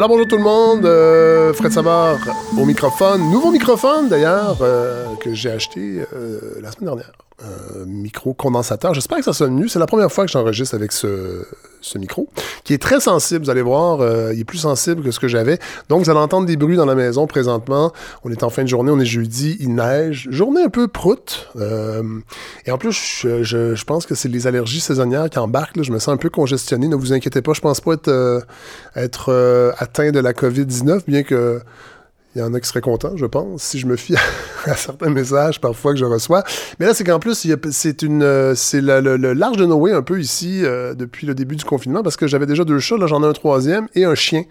Alors bonjour tout le monde, euh, Fred Savard au microphone, nouveau microphone d'ailleurs euh, que j'ai acheté euh, la semaine dernière. Un micro condensateur. J'espère que ça sonne mieux. C'est la première fois que j'enregistre avec ce, micro, qui est très sensible. Vous allez voir, euh, il est plus sensible que ce que j'avais. Donc, vous allez entendre des bruits dans la maison présentement. On est en fin de journée, on est jeudi, il neige. Journée un peu proute. Euh, et en plus, je, pense que c'est les allergies saisonnières qui embarquent. Je me sens un peu congestionné. Ne vous inquiétez pas, je pense pas être, euh, être euh, atteint de la COVID-19, bien que il y en a qui seraient contents, je pense, si je me fie à, certains messages parfois que je reçois. Mais là, c'est qu'en plus, c'est une, euh, c'est le, large de Noé un peu ici euh, depuis le début du confinement parce que j'avais déjà deux chats, là j'en ai un troisième et un chien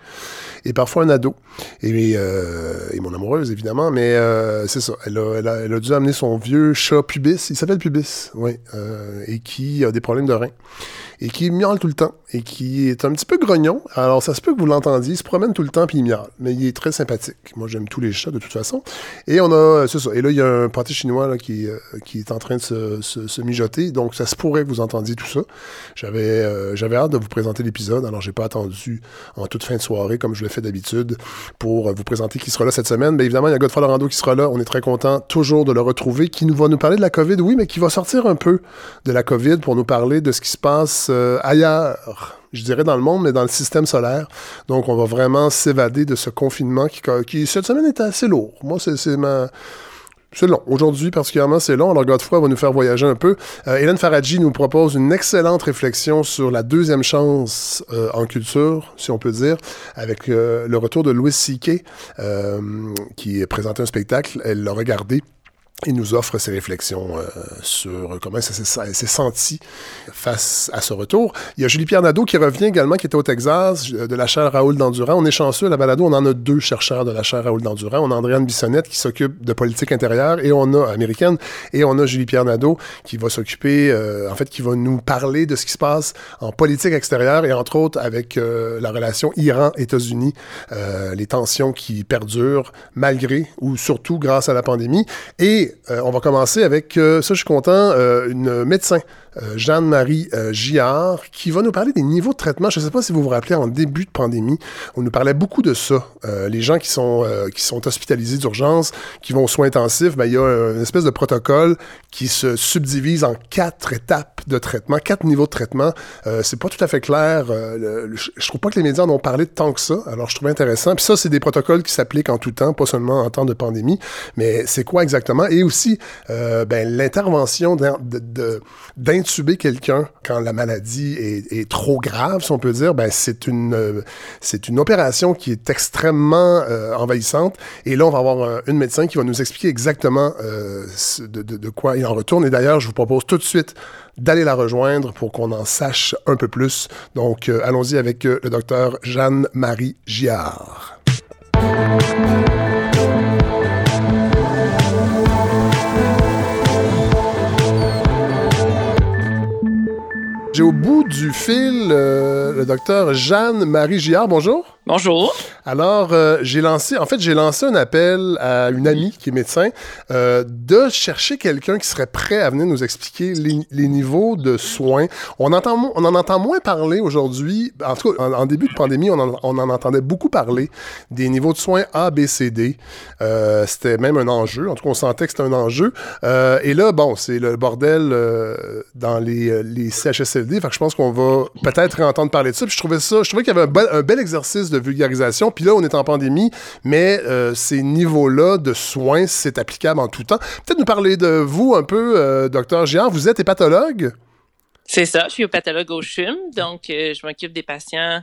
et parfois un ado et, euh, et mon amoureuse évidemment. Mais euh, c'est ça, elle a, elle, a, elle a, dû amener son vieux chat Pubis, il s'appelle Pubis, oui, euh, et qui a des problèmes de reins et qui miaule tout le temps et qui est un petit peu grognon. Alors, ça se peut que vous l'entendiez. Il se promène tout le temps puis il miaule. Mais il est très sympathique. Moi, j'aime tous les chats de toute façon. Et on a, c'est ça. Et là, il y a un pâté chinois là, qui, euh, qui est en train de se, mijoter. Donc, ça se pourrait que vous entendiez tout ça. J'avais, euh, j'avais hâte de vous présenter l'épisode. Alors, j'ai pas attendu en toute fin de soirée, comme je le fais d'habitude, pour vous présenter qui sera là cette semaine. Mais évidemment, il y a Godfrey Lorando qui sera là. On est très content toujours de le retrouver, qui nous va nous parler de la COVID, oui, mais qui va sortir un peu de la COVID pour nous parler de ce qui se passe euh, ailleurs je dirais dans le monde, mais dans le système solaire. Donc, on va vraiment s'évader de ce confinement qui, cette semaine, était assez lourd. Moi, c'est ma... C'est long. Aujourd'hui, particulièrement, c'est long. Alors, Godefroy va nous faire voyager un peu. Euh, Hélène Faradji nous propose une excellente réflexion sur la deuxième chance euh, en culture, si on peut dire, avec euh, le retour de Louis C.K., qui présentait un spectacle. Elle l'a regardé il nous offre ses réflexions euh, sur comment ça s'est senti face à ce retour. Il y a Julie-Pierre Nadeau qui revient également, qui était au Texas, de la chaire Raoul Dandurand. On est chanceux, à la balado, on en a deux chercheurs de la chaire Raoul Dandurand. On a Andréane Bissonnette qui s'occupe de politique intérieure et on a américaine, et on a Julie-Pierre Nadeau qui va s'occuper, euh, en fait, qui va nous parler de ce qui se passe en politique extérieure et entre autres avec euh, la relation Iran-États-Unis, euh, les tensions qui perdurent malgré ou surtout grâce à la pandémie. Et euh, on va commencer avec, euh, ça je suis content, euh, une médecin, Jeanne-Marie Giard, qui va nous parler des niveaux de traitement. Je ne sais pas si vous vous rappelez, en début de pandémie, on nous parlait beaucoup de ça. les gens qui sont, qui sont hospitalisés d'urgence, qui vont aux soins intensifs, ben, il y a une espèce de protocole qui se subdivise en quatre étapes de traitement, quatre niveaux de traitement. c'est pas tout à fait clair. Le, je trouve pas que les médias en ont parlé tant que ça. Alors je trouve intéressant. Puis ça, c'est des protocoles qui s'appliquent en tout temps, pas seulement en temps de pandémie. Mais c'est quoi exactement? Aussi euh, ben, l'intervention d'intuber quelqu'un quand la maladie est, trop grave, si on peut dire, ben, c'est une, euh, une opération qui est extrêmement euh, envahissante. Et là, on va avoir un, une médecin qui va nous expliquer exactement de, quoi il en retourne. Et d'ailleurs, je vous propose tout de suite d'aller la rejoindre pour qu'on en sache un peu plus. Donc, allons-y avec le docteur Jeanne-Marie Giard. J'ai au bout du fil euh, le docteur Jeanne-Marie Giard. Bonjour. Bonjour. Alors, euh, j'ai lancé, en fait, j'ai lancé un appel à une amie qui est médecin euh, de chercher quelqu'un qui serait prêt à venir nous expliquer les, niveaux de soins. On, entend, on en entend moins parler aujourd'hui. En tout cas, en, début de pandémie, on en, entendait beaucoup parler des niveaux de soins A, B, C, D. Euh, c'était même un enjeu. En tout cas, on sentait que c'était un enjeu. Et là, bon, c'est le bordel dans les, les CHSLD. Fait que je pense qu'on va peut-être entendre parler de ça. Puis je trouvais ça, je trouvais qu'il y avait un bel exercice de vulgarisation. Puis là, on est en pandémie, mais euh, ces niveaux-là de soins, c'est applicable en tout temps. Peut-être nous parler de vous un peu, euh, docteur Giard. Vous êtes hépatologue? C'est ça, je suis hépatologue au CHUM, donc euh, je m'occupe des patients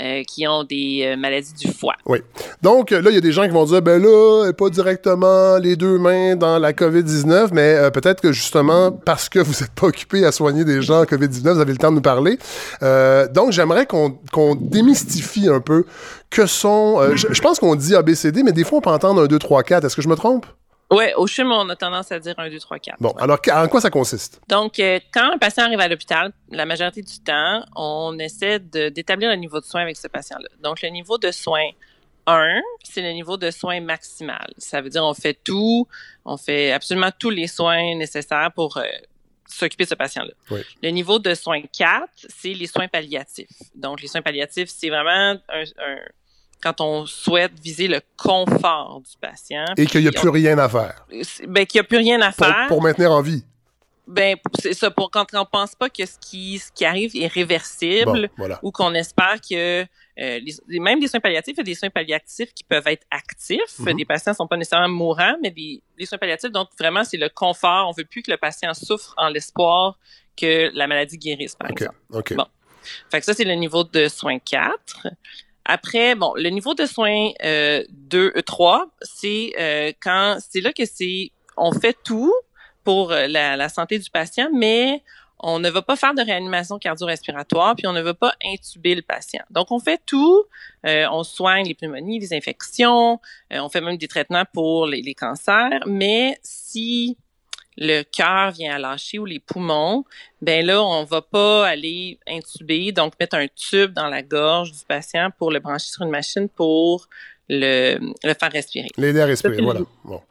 euh, qui ont des euh, maladies du foie. Oui. Donc, là, il y a des gens qui vont dire, ben là, pas directement les deux mains dans la COVID-19, mais euh, peut-être que justement, parce que vous n'êtes pas occupé à soigner des gens en COVID-19, vous avez le temps de nous parler. Euh, donc, j'aimerais qu'on qu démystifie un peu que sont... je pense qu'on dit ABCD, mais des fois, on peut entendre un 2, 3, 4. Est-ce que je me trompe? Oui, au CHUM, on a tendance à dire 1, 2, 3, 4. Bon, ouais. alors en quoi ça consiste? Donc, euh, quand un patient arrive à l'hôpital, la majorité du temps, on essaie d'établir le niveau de soins avec ce patient-là. Donc, le niveau de soins 1, c'est le niveau de soins maximal. Ça veut dire on fait tout, on fait absolument tous les soins nécessaires pour euh, s'occuper de ce patient-là. Oui. Le niveau de soins 4, c'est les soins palliatifs. Donc, les soins palliatifs, c'est vraiment un, un quand on souhaite viser le confort du patient. Et qu'il n'y a plus rien à faire. Ben, qu'il n'y a plus rien à faire. Pour maintenir en vie. Ben, c'est ça, pour quand on pense pas que ce qui, ce qui arrive est réversible ou qu'on espère que euh, les, même des soins palliatifs, il y a des soins palliatifs qui peuvent être actifs. Mm-hmm. Des patients sont pas nécessairement mourants, mais des, des soins palliatifs, donc vraiment, c'est le confort. On veut plus que le patient souffre en l'espoir que la maladie guérisse, par exemple. OK. Bon. Fait que ça, c'est le niveau de soins 4. Après, bon, le niveau de soins euh, 2, 3, euh, c'est euh, quand c'est là que c'est on fait tout pour euh, la, santé du patient, mais on ne va pas faire de réanimation cardio-respiratoire, puis on ne va pas intuber le patient. Donc, on fait tout. Euh, on soigne les pneumonies, les infections, euh, on fait même des traitements pour les, les cancers, mais si le cœur vient à lâcher ou les poumons, ben là, on va pas aller intuber, donc mettre un tube dans la gorge du patient pour le brancher sur une machine pour le, le faire respirer. L'aider à respirer, voilà. Bon.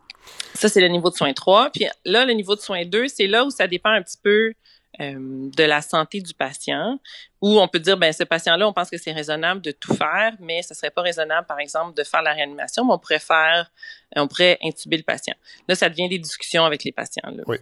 Ça, c'est le niveau de soin 3. Puis là, le niveau de soin 2, c'est là où ça dépend un petit peu euh, de la santé du patient, où on peut dire, ben ce patient-là, on pense que c'est raisonnable de tout faire, mais ce serait pas raisonnable, par exemple, de faire la réanimation, mais on pourrait faire, on pourrait intuber le patient. Là, ça devient des discussions avec les patients. Là. Oui.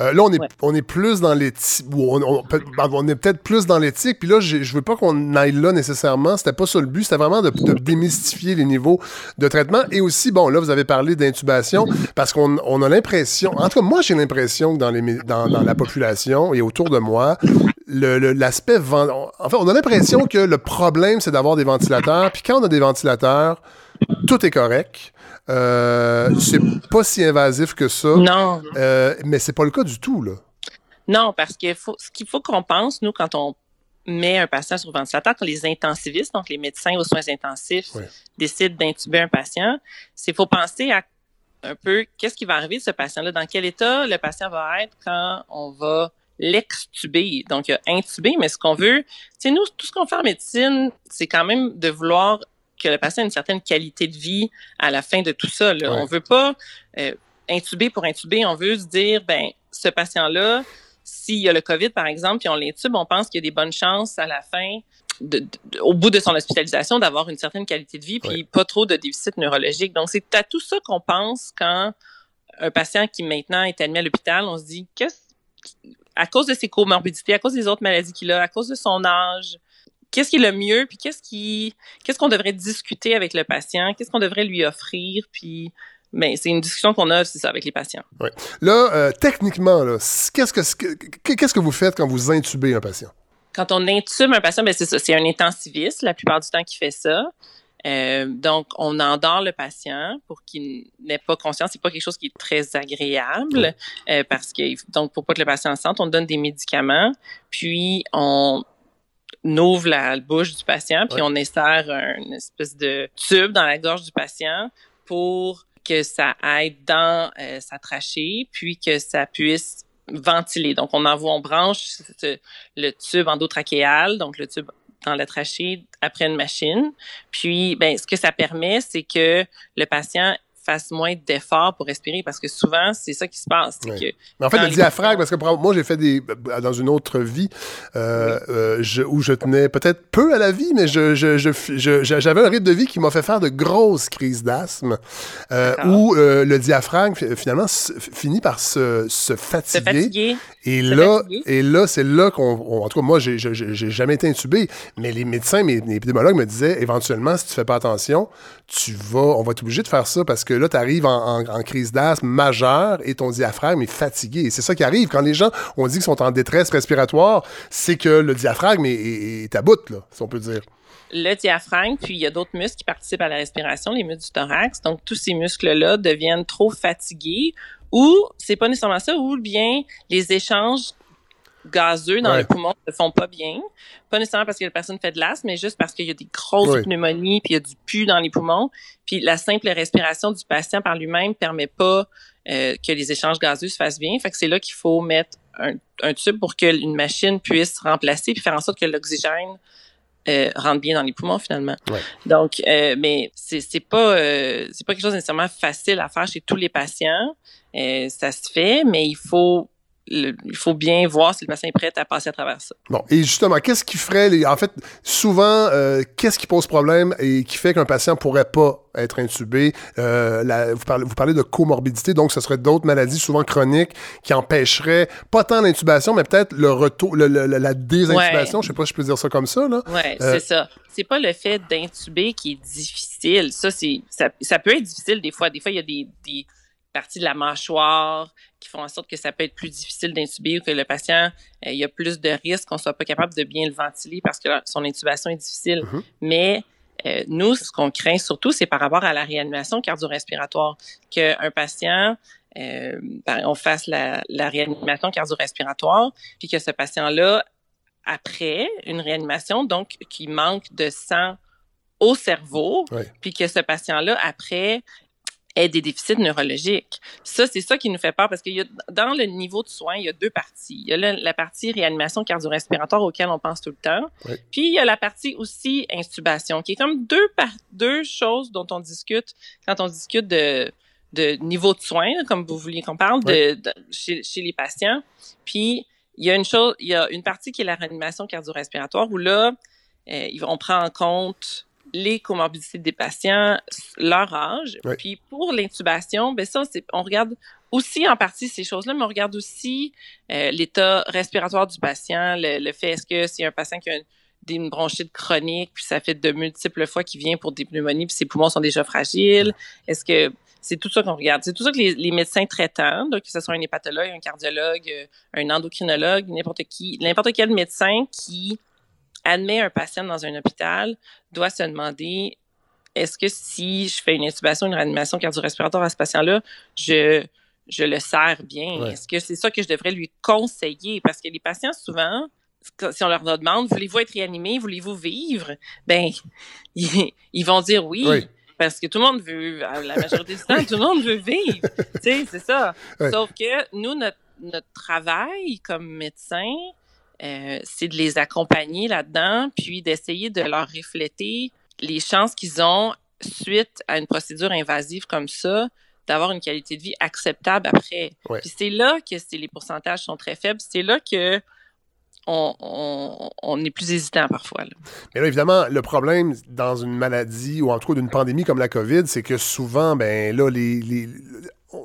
Euh, là, on est, on est plus dans l'éthique, on, on, on, est peut-être plus dans l'éthique, puis là, je veux pas qu'on aille là nécessairement, c'était pas ça le but, c'était vraiment de, de, démystifier les niveaux de traitement, et aussi, bon, là, vous avez parlé d'intubation, parce qu'on on a l'impression, en tout cas, moi, j'ai l'impression que dans, les, dans, dans la population et autour de moi, l'aspect en fait, on a l'impression que le problème, c'est d'avoir des ventilateurs. Puis quand on a des ventilateurs, tout est correct. Euh, c'est pas si invasif que ça. Non. Euh, mais c'est pas le cas du tout, là. Non, parce que faut, ce qu'il faut qu'on pense, nous, quand on met un patient sur ventilateur, quand les intensivistes, donc les médecins aux soins intensifs, décident d'intuber un patient, c'est faut penser à un peu qu'est-ce qui va arriver de ce patient-là, dans quel état le patient va être quand on va l'extuber. Donc, il y a intubé, mais ce qu'on veut, c'est nous, tout ce qu'on fait en médecine, c'est quand même de vouloir que le patient ait une certaine qualité de vie à la fin de tout ça. Là. On veut pas euh, intuber pour intuber, on veut se dire, ben, ce patient-là, s'il y a le COVID, par exemple, puis on l'intube, on pense qu'il y a des bonnes chances à la fin, de, au bout de son hospitalisation, d'avoir une certaine qualité de vie, puis pas trop de déficit neurologique. Donc, c'est à tout ça qu'on pense quand un patient qui maintenant est admis à l'hôpital, on se dit, qu'est-ce à cause de ses comorbidités, à cause des autres maladies qu'il a, à cause de son âge, qu'est-ce qui est le mieux, puis qu'est-ce qui, qu'est-ce qu'on devrait discuter avec le patient, qu'est-ce qu'on devrait lui offrir, puis mais ben, c'est une discussion qu'on a, c'est ça, avec les patients. Ouais. Là, euh, techniquement, là, qu'est-ce que qu'est-ce que vous faites quand vous intubez un patient? Quand on intube un patient, ben c'est ça, c'est un intensiviste la plupart du temps qui fait ça. Euh, donc, on endort le patient pour qu'il n'ait pas conscience. C'est pas quelque chose qui est très agréable euh, parce que donc pour pas que le patient sente, on donne des médicaments, puis on ouvre la bouche du patient, puis on insère une espèce de tube dans la gorge du patient pour que ça aille dans euh, sa trachée, puis que ça puisse ventiler. Donc, on envoie, on branche le tube endotrachéal, donc le tube dans la trachée après une machine. Puis, ben, ce que ça permet, c'est que le patient fasse moins d'efforts pour respirer parce que souvent c'est ça qui se passe. Que Mais en fait, le diaphragme, parce que moi j'ai fait des dans une autre vie euh, euh, je, où je tenais peut-être peu à la vie, mais je, je, j'avais un rythme de vie qui m'a fait faire de grosses crises d'asthme euh, où le diaphragme finalement finit par se, se fatiguer. Se fatiguer. Et là, et là, c'est là qu'on. En tout cas, moi, j'ai jamais été intubé, mais les médecins, mes, mes épidémiologues me disaient éventuellement, si tu fais pas attention, tu vas, on va être obligé de faire ça parce que là, tu arrives en, crise d'asthme majeure et ton diaphragme est fatigué. Et c'est ça qui arrive. Quand les gens, on dit qu'ils sont en détresse respiratoire, c'est que le diaphragme est, à bout, si on peut dire le diaphragme, puis il y a d'autres muscles qui participent à la respiration, les muscles du thorax. Donc, tous ces muscles-là deviennent trop fatigués ou c'est pas nécessairement ça, ou bien les échanges gazeux dans les poumons ne font pas bien. Pas nécessairement parce que la personne fait de l'asthme, mais juste parce qu'il y a des grosses pneumonies, puis il y a du pu dans les poumons. Puis la simple respiration du patient par lui-même permet pas euh, que les échanges gazeux se fassent bien. Fait que c'est là qu'il faut mettre un, un tube pour qu'une machine puisse remplacer puis faire en sorte que l'oxygène euh, rentre bien dans les poumons finalement. Donc, euh, mais c'est pas c'est pas quelque chose nécessairement facile à faire chez tous les patients. Ça se fait, mais il faut il faut bien voir si le patient est prêt à passer à travers ça. Bon, et justement, qu'est-ce qui ferait, les, en fait, souvent, euh, qu'est-ce qui pose problème et qui fait qu'un patient pourrait pas être intubé? Euh, vous, parlez, vous parlez de comorbidité, donc ce serait d'autres maladies, souvent chroniques, qui empêcheraient pas tant l'intubation, mais peut-être le retour, la désintubation, je sais pas si je peux dire ça comme ça. Là. Oui, euh, c'est ça. C'est pas le fait d'intuber qui est difficile. Ça, c'est ça, ça, peut être difficile des fois. Des fois, il y a des, des parties de la mâchoire qui font en sorte que ça peut être plus difficile d'intuber ou que le patient, euh, il y a plus de risques qu'on soit pas capable de bien le ventiler parce que son intubation est difficile. Mm-hmm. Mais euh, nous, ce qu'on craint surtout, c'est par rapport à la réanimation cardio-respiratoire, qu'un patient, euh, ben, on fasse la, la réanimation cardio-respiratoire, puis que ce patient-là, après une réanimation, donc qui manque de sang au cerveau, puis que ce patient-là, après, ait des déficits neurologiques. Ça, c'est ça qui nous fait peur parce que dans le niveau de soins, il y a deux parties. Il y a la, partie réanimation cardio-respiratoire auquel on pense tout le temps. Puis il y a la partie aussi intubation, qui est comme deux, deux choses dont on discute quand on discute de, de niveau de soins, comme vous vouliez qu'on parle, de, chez, chez, les patients. Puis il y a une chose, il y a une partie qui est la réanimation cardio-respiratoire où là, euh, on prend en compte les comorbidités des patients, leur âge. Puis pour l'intubation, ben ça, on regarde aussi en partie ces choses-là, mais on regarde aussi euh, l'état respiratoire du patient, le, fait est-ce que c'est un patient qui a une, bronchite chronique, puis ça fait de multiples fois qu'il vient pour des pneumonies, puis ses poumons sont déjà fragiles. Est-ce que c'est tout ça qu'on regarde. C'est tout ça que les, les, médecins traitants, donc que ce soit un hépatologue, un cardiologue, euh, un endocrinologue, n'importe qui, n'importe quel médecin qui admet un patient dans un hôpital doit se demander est-ce que si je fais une intubation, une réanimation cardio-respiratoire à ce patient-là, je, je le sers bien? Est-ce que c'est ça que je devrais lui conseiller? Parce que les patients, souvent, si on leur demande, voulez-vous être réanimé, voulez-vous vivre? Ben, ils, vont dire oui. Parce que tout le monde veut, la majorité du temps, tout le monde veut vivre. tu sais, c'est ça. Sauf que nous, notre, notre travail comme médecin, euh, c'est de les accompagner là-dedans, puis d'essayer de leur refléter les chances qu'ils ont suite à une procédure invasive comme ça, d'avoir une qualité de vie acceptable après. Puis c'est là que les pourcentages sont très faibles. C'est là que on, on, est plus hésitant parfois. Mais là, évidemment, le problème dans une maladie ou en tout cas d'une pandémie comme la COVID, c'est que souvent, ben là, les, les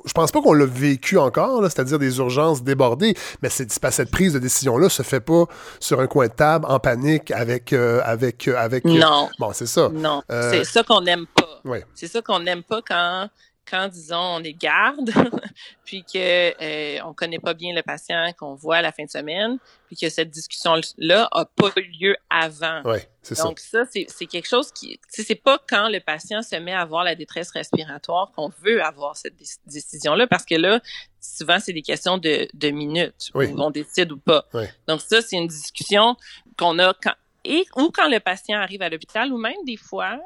je pense pas qu'on l'a vécu encore, c'est-à-dire des urgences débordées, mais cette prise de décision-là se fait pas sur un coin de table en panique avec euh, avec euh, avec. Non. bon, c'est ça. Non, euh, c'est ça qu'on n'aime pas. C'est ça qu'on n'aime pas quand quand, disons, on est garde, puis que euh, on connaît pas bien le patient qu'on voit à la fin de semaine, puis que cette discussion-là a pas eu lieu avant. Ouais, Donc ça, c'est quelque chose qui, c'est pas quand le patient se met à avoir la détresse respiratoire qu'on veut avoir cette décision-là, parce que là, souvent c'est des questions de, de minutes où on décide ou pas. Donc ça, c'est une discussion qu'on a quand et ou quand le patient arrive à l'hôpital, ou même des fois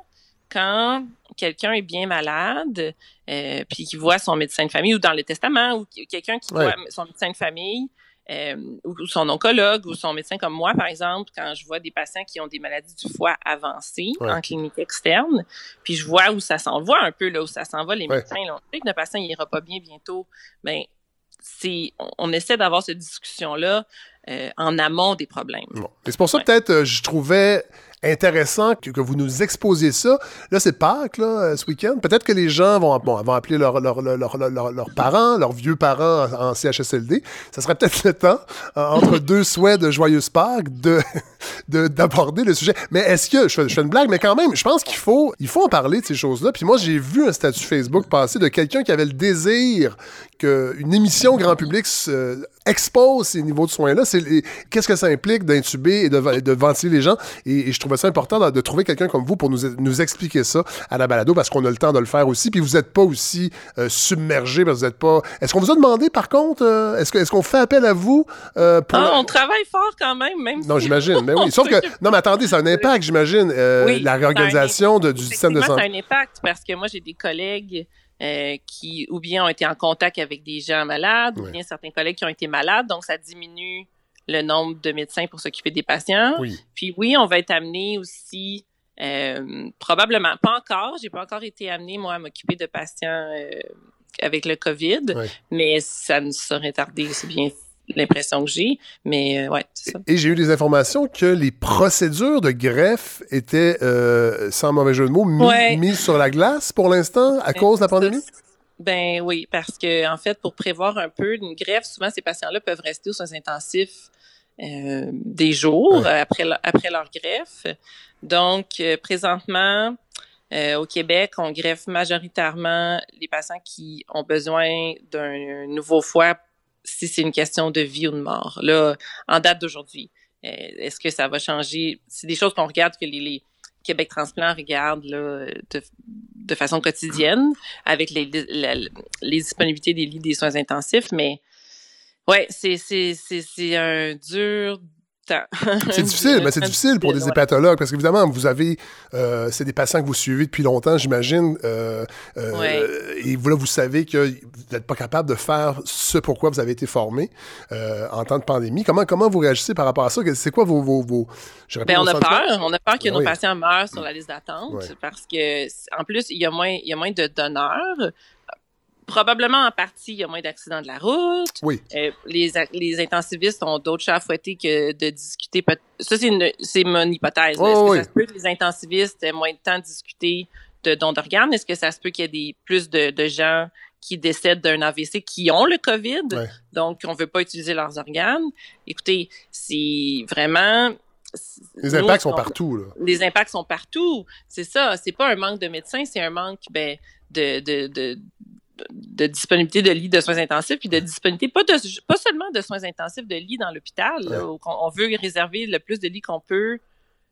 quand quelqu'un est bien malade, euh, puis qui voit son médecin de famille ou dans le testament, ou quelqu'un qui voit son médecin de famille, euh, ou, son oncologue, ou son médecin comme moi, par exemple, quand je vois des patients qui ont des maladies du foie avancées en clinique externe, puis je vois où ça s'en va un peu, là, où ça s'en va, les médecins, on sait que le patient ira pas bien bientôt, mais ben, c'est, on, essaie d'avoir cette discussion-là euh, en amont des problèmes. Et c'est pour ça, peut-être, je trouvais intéressant que, que, vous nous exposiez ça. Là, c'est Pâques, là, euh, ce week-end. Peut-être que les gens vont, bon, vont appeler leurs leur, leur, parents, leurs vieux parents en, CHSLD. Ça serait peut-être le temps, euh, entre deux souhaits de joyeuse Pâques, de, d'aborder le sujet. Mais est-ce que, je fais, une blague, mais quand même, je pense qu'il faut, il faut en parler de ces choses-là. Puis moi, j'ai vu un statut Facebook passer de quelqu'un qui avait le désir qu'une émission grand public expose ces niveaux de soins-là. Qu'est-ce que ça implique d'intuber et de, de, ventiler les gens? Et, je trouvais ça important de, trouver quelqu'un comme vous pour nous, nous, expliquer ça à la balado parce qu'on a le temps de le faire aussi. Puis vous n'êtes pas aussi euh, submergé parce que vous n'êtes pas. Est-ce qu'on vous a demandé par contre, euh, est-ce qu'on est qu'on fait appel à vous euh, pour. Ah, on travaille fort quand même, même. Non, j'imagine. Mais oui. Sauf que. Non, mais attendez, ça a un impact, j'imagine, la réorganisation du système de santé. Ça a un impact parce que moi, j'ai des collègues euh, qui ou bien ont été en contact avec des gens malades, ou bien certains collègues qui ont été malades, donc ça diminue le nombre de médecins pour s'occuper des patients. Puis oui, on va être amené aussi euh, probablement pas encore, j'ai pas encore été amené moi à m'occuper de patients euh, avec le Covid, mais ça ne saurait tarder, c'est bien l'impression que j'ai. Mais euh, ouais, c'est ça. Et j'ai eu des informations que les procédures de greffe étaient, euh, sans mauvais jeu de mots, Ouais. mises sur la glace pour l'instant à cause de la pandémie? Ben oui, parce que en fait, pour prévoir un peu une greffe, souvent ces patients-là peuvent rester aux soins intensifs euh, des jours Ouais. après, le- après leur greffe. Donc, euh, présentement, euh, au Québec, on greffe majoritairement les patients qui ont besoin d'un nouveau foie si c'est une question de vie ou de mort. Là, en date d'aujourd'hui, euh, est-ce que ça va changer? C'est des choses qu'on regarde que les, Québec Transplant regardent là, de, façon quotidienne avec les, les disponibilités des lits des soins intensifs, mais ouais, c'est un dur temps. C'est difficile, mais c'est difficile pour des ouais. hépatologues parce qu'évidemment, vous avez, euh, c'est des patients que vous suivez depuis longtemps, j'imagine, euh, euh, Ouais. et vous, là, vous savez que vous n'êtes pas capable de faire ce pourquoi vous avez été formé en temps de pandémie. Comment, comment vous réagissez par rapport à ça? C'est quoi vos, vos, Ben, on a peur. On a peur que Ben nos patients meurent sur la liste d'attente parce que, en plus, il y a moins, il y a moins de donneurs. Probablement en partie, il y a moins d'accidents de la route. Oui. Euh, les, les intensivistes ont d'autres chats à fouetter que de discuter. Ça, c'est une- c'est mon hypothèse. Ouais, Est-ce que ça se peut que les intensivistes aient moins de temps de discuter de dons d'organes? Est-ce que ça se peut qu'il y ait des, plus de, de gens qui décèdent d'un AVC qui ont le COVID? Ouais. Donc, on veut pas utiliser leurs organes. Écoutez, c'est vraiment... Les nous, impacts sont on- partout. Là. les impacts sont partout. C'est ça. C'est pas un manque de médecins, c'est un manque ben, de, de, de, de disponibilité de lits de soins intensifs puis de disponibilité, pas, de, pas seulement de soins intensifs, de lits dans l'hôpital. Ouais. On, veut réserver le plus de lits qu'on peut.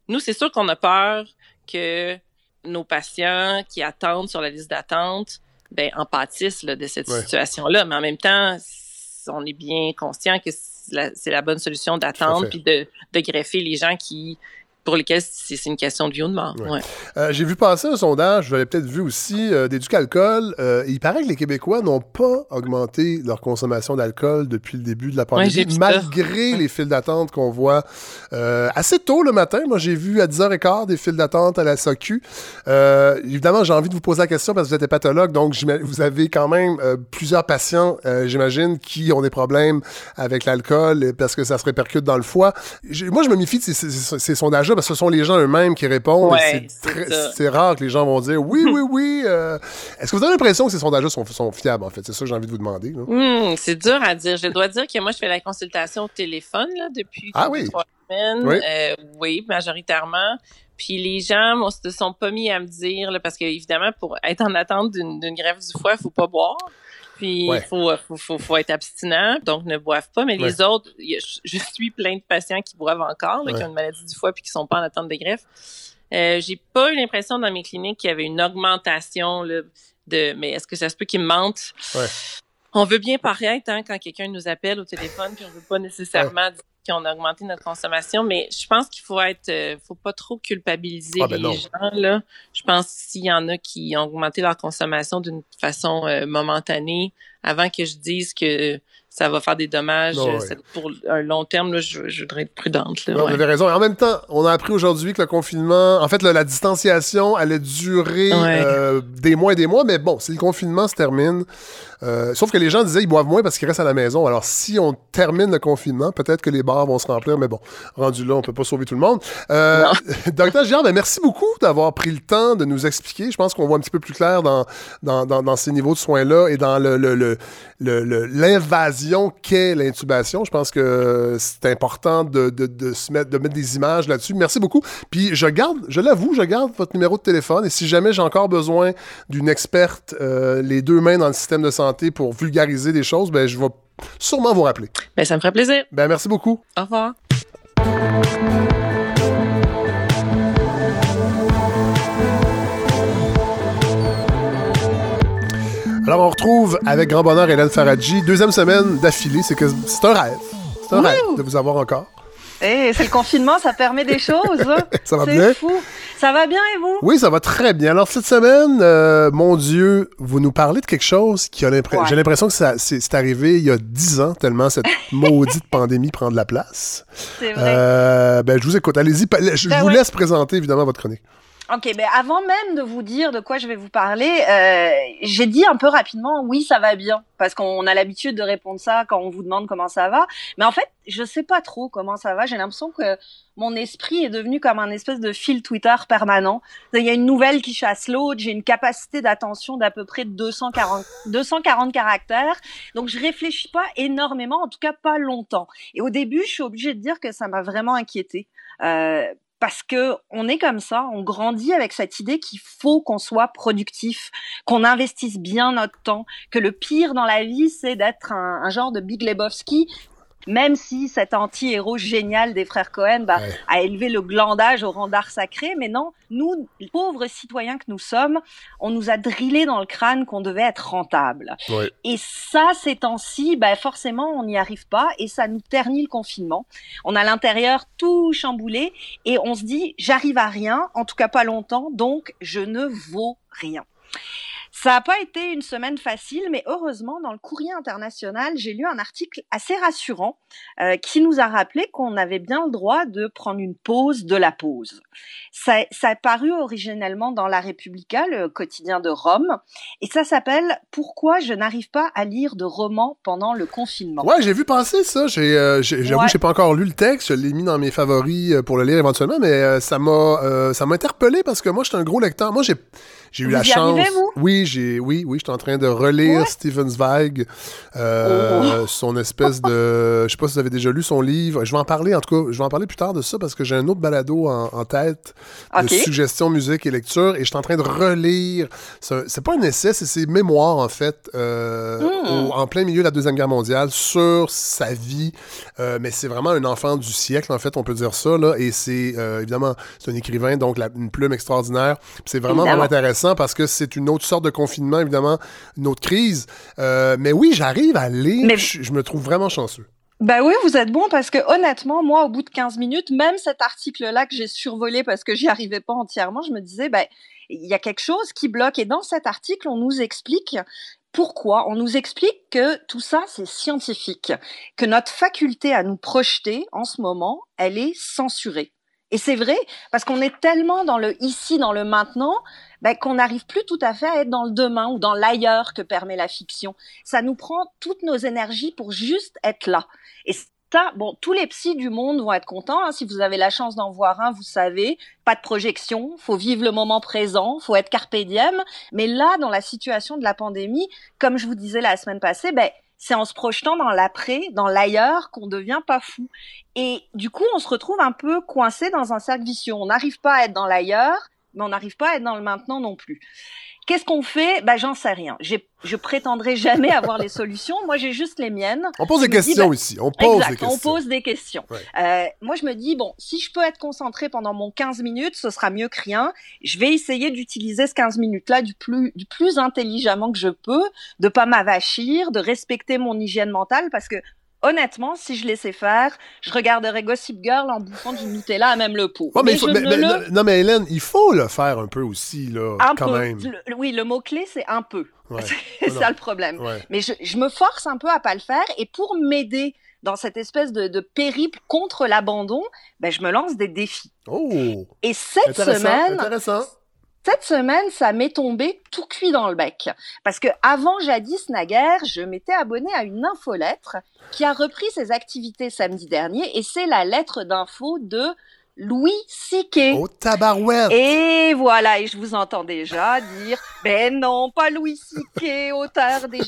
Nous, c'est sûr qu'on a peur que nos patients qui attendent sur la liste d'attente ben, en pâtissent là, de cette Ouais. situation-là. Mais en même temps, on est bien conscient que c'est la, bonne solution d'attendre puis de, de greffer les gens qui pour lesquels c'est une question de vie ou de mort. Ouais. Ouais. Euh, J'ai vu passer un sondage, vous l'avez peut-être vu aussi, euh, d'Éducalcool. Euh, il paraît que les Québécois n'ont pas augmenté leur consommation d'alcool depuis le début de la pandémie, malgré les files d'attente qu'on voit euh, assez tôt le matin. Moi, j'ai vu à 10h15 des files d'attente à la. Euh, évidemment, j'ai envie de vous poser la question parce que vous êtes hépatologue, donc vous avez quand même plusieurs patients, j'imagine, qui ont des problèmes avec l'alcool parce que ça se répercute dans le foie. Moi, je me méfie de ces- ces sondages-là parce que ce sont les gens eux-mêmes qui répondent. Ouais, c'est rare que les gens vont dire oui, oui, oui. euh. Est-ce que vous avez l'impression que ces sondages-là sont, sont fiables, en fait? C'est ça que j'ai envie de vous demander. Hmm, c'est dur à dire. Je dois dire que moi, je fais la consultation au téléphone là, depuis Ah oui. trois semaines. Oui. Euh, oui, majoritairement. Puis les gens ne se sont pas mis à me dire, là, parce que évidemment, pour être en attente d'une greffe du foie, il faut pas boire. Puis il Ouais. faut, faut, faut, faut être abstinent, donc ne boivent pas. Mais les autres, je- je suis plein de patients qui boivent encore, là, qui ont une maladie du foie puis qui sont pas en attente de greffe. Euh, j'ai pas eu l'impression dans mes cliniques qu'il y avait une augmentation là, de. Mais est-ce que ça se peut qu'ils me mentent? On veut bien paraître hein, quand quelqu'un nous appelle au téléphone, puis on veut pas nécessairement dire qu'on a augmenté notre consommation, mais je pense qu'il faut être, euh, faut pas trop culpabiliser Ah, ben non. les gens là. Je pense s'il y en a qui ont augmenté leur consommation d'une façon euh, momentanée, avant que je dise que ça va faire des dommages Non, ouais. ça- pour un long terme, là, je, je voudrais être prudente. Là, Non, ouais. Vous avez raison. Et en même temps, on a appris aujourd'hui que le confinement, en fait, là, la distanciation allait durer Ouais. euh, des mois et des mois, mais bon, si le confinement se termine, euh, sauf que les gens disaient ils boivent moins parce qu'ils restent à la maison. Alors, si on termine le confinement, peut-être que les bars vont se remplir, mais bon, rendu là, on peut pas sauver tout le monde. Euh, Docteur Girard, ben, merci beaucoup d'avoir pris le temps de nous expliquer. Je pense qu'on voit un petit peu plus clair dans, dans, dans, dans ces niveaux de soins-là et dans le, l'invasion qu'est l'intubation. Je pense que c'est important de, de, de se mettre, de mettre des images là-dessus. Merci beaucoup. Puis je garde, je l'avoue, je garde votre numéro de téléphone et si jamais j'ai encore besoin d'une experte, euh, les deux mains dans le système de santé pour vulgariser des choses, ben je vais sûrement vous rappeler. Ben, ça me ferait plaisir. Ben merci beaucoup. Au revoir. Alors on retrouve avec grand bonheur Hélène Faradji, deuxième semaine d'affilée. C'est que c'est un rêve. C'est un rêve de vous avoir encore. Eh, c'est le confinement, ça permet des choses. Ça va bien? Fou. Ça va bien et vous? Oui, ça va très bien. Alors, cette semaine, euh, mon Dieu, vous nous parlez de quelque chose qui a l'impression. Ouais. J'ai l'impression que c'est arrivé il y a dix ans, tellement cette maudite pandémie prend de la place. C'est vrai. Euh, ben, je vous écoute. Allez-y. pa- Je Ben vous ouais. laisse présenter, évidemment, votre chronique. Ok, mais avant même de vous dire de quoi je vais vous parler, euh, j'ai dit un peu rapidement oui, ça va bien, parce qu'on a l'habitude de répondre ça quand on vous demande comment ça va. Mais en fait, je sais pas trop comment ça va. J'ai l'impression que mon esprit est devenu comme un espèce de fil Twitter permanent. Il y a une nouvelle qui chasse l'autre. J'ai une capacité d'attention d'à peu près 240, 240 caractères. Donc, je réfléchis pas énormément, en tout cas pas longtemps. Et au début, je suis obligée de dire que ça m'a vraiment inquiété. Euh, parce que on est comme ça, on grandit avec cette idée qu'il faut qu'on soit productif, qu'on investisse bien notre temps, que le pire dans la vie c'est d'être un, un, genre de Big Lebowski même si cet anti-héros génial des frères Cohen bah, a élevé le glandage au rang d'art sacré, mais non, nous, pauvres citoyens que nous sommes, on nous a drillé dans le crâne qu'on devait être rentable. Et ça, ces temps-ci, bah, forcément, on n'y arrive pas et ça nous ternit le confinement. On a l'intérieur tout chamboulé et on se dit, j'arrive à rien, en tout cas pas longtemps, donc je ne vaux rien. Ça n'a pas été une semaine facile, mais heureusement, dans le courrier international, j'ai lu un article assez rassurant euh, qui nous a rappelé qu'on avait bien le droit de prendre une pause de la pause. Ça, ça a paru originellement dans La Repubblica, le quotidien de Rome, et ça s'appelle Pourquoi je n'arrive pas à lire de romans pendant le confinement? Ouais, j'ai vu passer ça. J'ai, euh, j'avoue, ouais. j'ai pas encore lu le texte. Je l'ai mis dans mes favoris euh, pour le lire éventuellement, mais euh, ça m'a, euh, ça m'a interpellé parce que moi, j'étais un gros lecteur. Moi, j'ai j'ai eu la chance. Arrivez, vous? Oui, j'ai, oui, oui, j'étais en train de relire ouais. Stephen Zweig, euh, oh. son espèce de, je sais pas si vous avez déjà lu son livre. Je vais en parler, en tout cas, je vais en parler plus tard de ça parce que j'ai un autre balado en, en tête okay. de suggestions musique et lecture et je suis en train de relire. C'est pas un essai, c'est ses mémoires en fait, euh, mm. au, en plein milieu de la deuxième guerre mondiale sur sa vie. Euh, mais c'est vraiment un enfant du siècle en fait, on peut dire ça là. Et c'est évidemment, c'est un écrivain donc la, une plume extraordinaire. C'est vraiment, vraiment intéressant parce que c'est une autre sorte de confinement, évidemment, une autre crise. Euh, mais oui, j'arrive à lire. Mais... Je, je, me trouve vraiment chanceux. Ben oui, vous êtes bon parce que honnêtement, moi, au bout de 15 minutes, même cet article-là que j'ai survolé parce que j'y arrivais pas entièrement, je me disais, ben, il y a quelque chose qui bloque. Et dans cet article, on nous explique pourquoi On nous explique que tout ça, c'est scientifique, que notre faculté à nous projeter en ce moment, elle est censurée. Et c'est vrai, parce qu'on est tellement dans le ici, dans le maintenant, ben, qu'on n'arrive plus tout à fait à être dans le demain ou dans l'ailleurs que permet la fiction. Ça nous prend toutes nos énergies pour juste être là. Et ça, bon, tous les psys du monde vont être contents. Hein. Si vous avez la chance d'en voir un, vous savez, pas de projection, faut vivre le moment présent, faut être carpe diem. Mais là, dans la situation de la pandémie, comme je vous disais la semaine passée, ben, c'est en se projetant dans l'après, dans l'ailleurs, qu'on devient pas fou. Et du coup, on se retrouve un peu coincé dans un cercle vicieux. On n'arrive pas à être dans l'ailleurs, mais on n'arrive pas à être dans le maintenant non plus. Qu'est-ce qu'on fait? Ben j'en sais rien. Je prétendrai jamais avoir les solutions. Moi, j'ai juste les miennes. On pose des questions dis, ben, ici. On pose exact, des questions. On pose des questions. Ouais. Euh, moi, je me dis bon, si je peux être concentré pendant mon 15 minutes, ce sera mieux que rien. Je vais essayer d'utiliser ce 15 minutes-là du plus du plus intelligemment que je peux, de pas m'avachir, de respecter mon hygiène mentale, parce que honnêtement, si je laissais faire, je regarderais Gossip Girl en bouffant du Nutella à même le pot. Ouais, mais, mais, faut, mais, mais le... Non, mais Hélène, il faut le faire un peu aussi, là, un quand peu. même. Le, oui, le mot-clé, c'est un peu. Ouais. c'est ça le problème. Ouais. Mais je, je, me force un peu à pas le faire et pour m'aider dans cette espèce de, de périple contre l'abandon, ben, je me lance des défis. Oh! Et cette intéressant, semaine... Intéressant. Cette semaine, ça m'est tombé tout cuit dans le bec. Parce que avant jadis naguère, je m'étais abonnée à une infolettre qui a repris ses activités samedi dernier et c'est la lettre d'info de Louis Siquet. Oh tabarouette! Et voilà, et je vous entends déjà dire, ben non, pas Louis Siquet, auteur des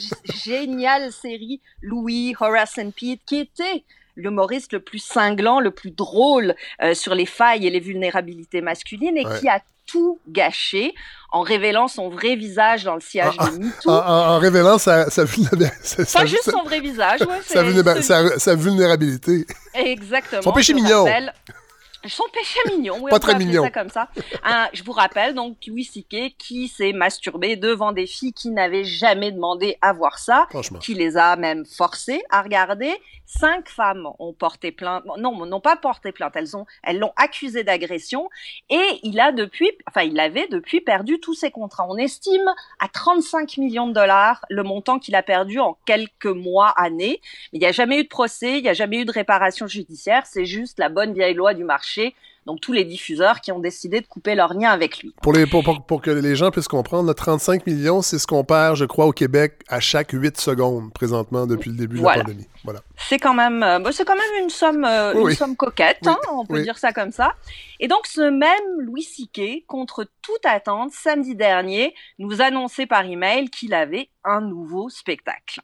géniales séries Louis, Horace and Pete, qui était l'humoriste le plus cinglant, le plus drôle euh, sur les failles et les vulnérabilités masculines et Ouais. qui a tout gâché en révélant son vrai visage dans le sillage Ah, de MeToo. En, en- en révélant sa, sa, vulnéra- sa- sa- Pas juste sa- son vrai visage, ouais, sa vulnéra- celui- sa- vulnérabilité. Exactement. Son péché mignon. rappelle. Son péché mignon, oui, Pas on très mignon. ça comme ça. Hein, je vous rappelle donc Louis Siquet qui s'est masturbé devant des filles qui n'avaient jamais demandé à voir ça, qui les a même forcées à regarder. Cinq femmes ont porté plainte, non, n'ont pas porté plainte, elles ont, elles l'ont accusé d'agression et il a depuis, enfin il avait depuis perdu tous ses contrats. On estime à 35 millions de dollars le montant qu'il a perdu en quelques mois, années. Mais il n'y a jamais eu de procès, il n'y a jamais eu de réparation judiciaire, c'est juste la bonne vieille loi du marché marché donc tous les diffuseurs qui ont décidé de couper leur lien avec lui. Pour, les, pour, pour, que les gens puissent comprendre, 35 millions, c'est ce qu'on perd, je crois, au Québec à chaque 8 secondes présentement depuis le début de la pandémie. Voilà. C'est quand même, euh, bah, c'est quand même une somme, euh, une somme coquette, hein, on peut dire ça comme ça. Et donc ce même Louis Siquet, contre toute attente, samedi dernier, nous annonçait par email qu'il avait un nouveau spectacle.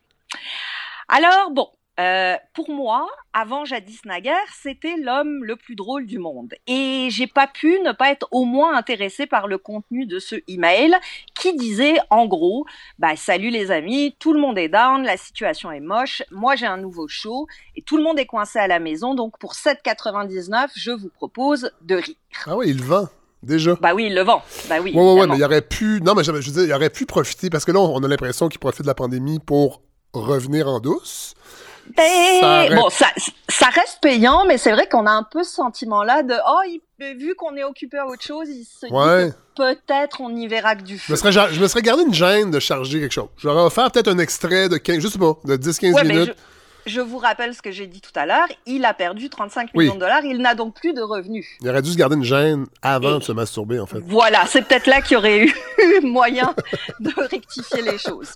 Alors bon, euh, pour moi, avant Jadis Naguère, c'était l'homme le plus drôle du monde. Et j'ai pas pu ne pas être au moins intéressé par le contenu de ce email qui disait en gros, bah salut les amis, tout le monde est down, la situation est moche, moi j'ai un nouveau show et tout le monde est coincé à la maison, donc pour 7,99, je vous propose de rire. Ah oui, il vend. Déjà. Bah oui, il le vend. Bah oui. Ouais, ouais, ouais, mais il aurait pu. Non, mais je veux dire, il aurait pu profiter parce que là, on a l'impression qu'il profite de la pandémie pour revenir en douce. Ben, bon, ça, ça reste payant, mais c'est vrai qu'on a un peu ce sentiment-là de oh, il, vu qu'on est occupé à autre chose, il se dit peut-être on y verra que du feu. Je me, serais, je me serais gardé une gêne de charger quelque chose. J'aurais offert peut-être un extrait de 15, je sais pas, de 10-15 minutes. Je vous rappelle ce que j'ai dit tout à l'heure, il a perdu 35 millions de dollars, il n'a donc plus de revenus. Il aurait dû se garder une gêne avant de se masturber, en fait. Voilà, c'est peut-être là qu'il y aurait eu moyen de rectifier les choses.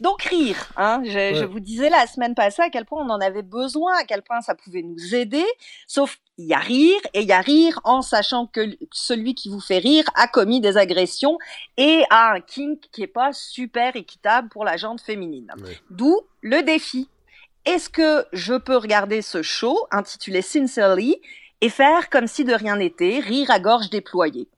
Donc rire, hein, je, je, vous disais la semaine passée à quel point on en avait besoin, à quel point ça pouvait nous aider, sauf il y a rire et il y a rire en sachant que celui qui vous fait rire a commis des agressions et a un kink qui est pas super équitable pour la jante féminine. D'où le défi est-ce que je peux regarder ce show intitulé Sincerely et faire comme si de rien n'était, rire à gorge déployée?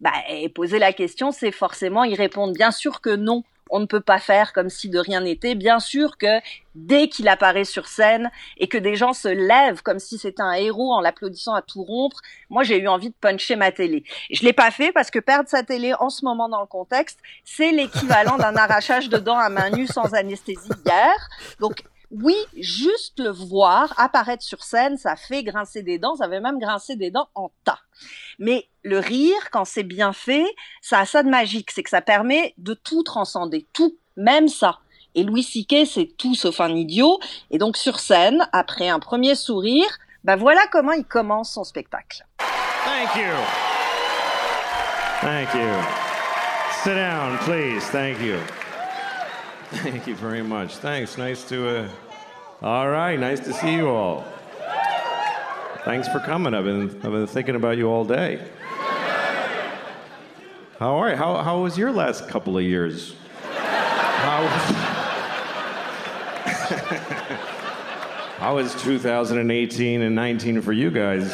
Bah, et poser la question, c'est forcément y répondre. Bien sûr que non, on ne peut pas faire comme si de rien n'était. Bien sûr que dès qu'il apparaît sur scène et que des gens se lèvent comme si c'était un héros en l'applaudissant à tout rompre, moi j'ai eu envie de puncher ma télé. Je l'ai pas fait parce que perdre sa télé en ce moment dans le contexte, c'est l'équivalent d'un arrachage de dents à main nue sans anesthésie hier. Donc oui, juste le voir apparaître sur scène, ça fait grincer des dents, ça fait même grincer des dents en tas. Mais le rire, quand c'est bien fait, ça a ça de magique, c'est que ça permet de tout transcender, tout, même ça. Et Louis Siquet, c'est tout sauf un idiot. Et donc sur scène, après un premier sourire, ben voilà comment il commence son spectacle. Thank you. Thank you. Sit down, please. Thank you. Thank you very much. Thanks. Nice to. Uh... All right. Nice to see you all. Thanks for coming. I've been I've been thinking about you all day. How are you? How how was your last couple of years? How How was 2018 and 19 for you guys?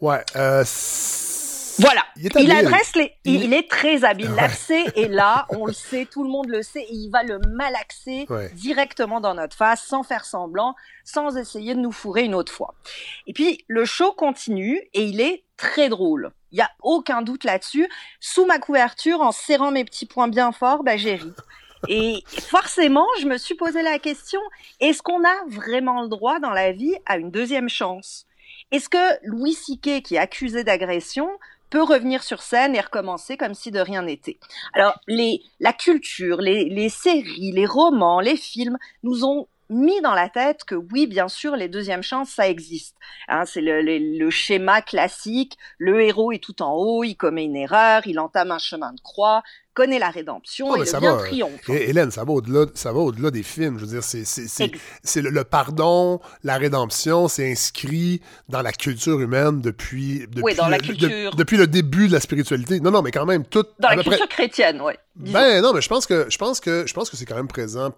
ouais, euh, Il, adresse les. Il, est très habile. L'accès est là, on le sait, tout le monde le sait, et il va le malaxer directement dans notre face, sans faire semblant, sans essayer de nous fourrer une autre fois. Et puis le show continue et il est très drôle. Il y a aucun doute là-dessus. Sous ma couverture, en serrant mes petits points bien forts, bah, j'ai ri. Et forcément, je me suis posé la question est-ce qu'on a vraiment le droit dans la vie à une deuxième chance? Est-ce que Louis Siquet, qui est accusé d'agression, revenir sur scène et recommencer comme si de rien n'était. Alors, les, la culture, les séries, les romans, les films nous ont mis dans la tête que oui, bien sûr, les deuxièmes chances, ça existe. Hein, c'est le, le, schéma classique. Le héros est tout en haut, il commet une erreur, il entame un chemin de croix, connaît la rédemption oh, et le bien triomphe. Hélène, ça va au-delà, ça va au-delà des films. Je veux dire, c'est, c'est, c'est, le, pardon, la rédemption, c'est inscrit dans la culture humaine depuis depuis, oui, dans la culture... depuis le début de la spiritualité. Non, non, mais quand même tout. Dans la culture chrétienne, oui. Ben non, mais je pense que je pense que je pense que c'est quand même présent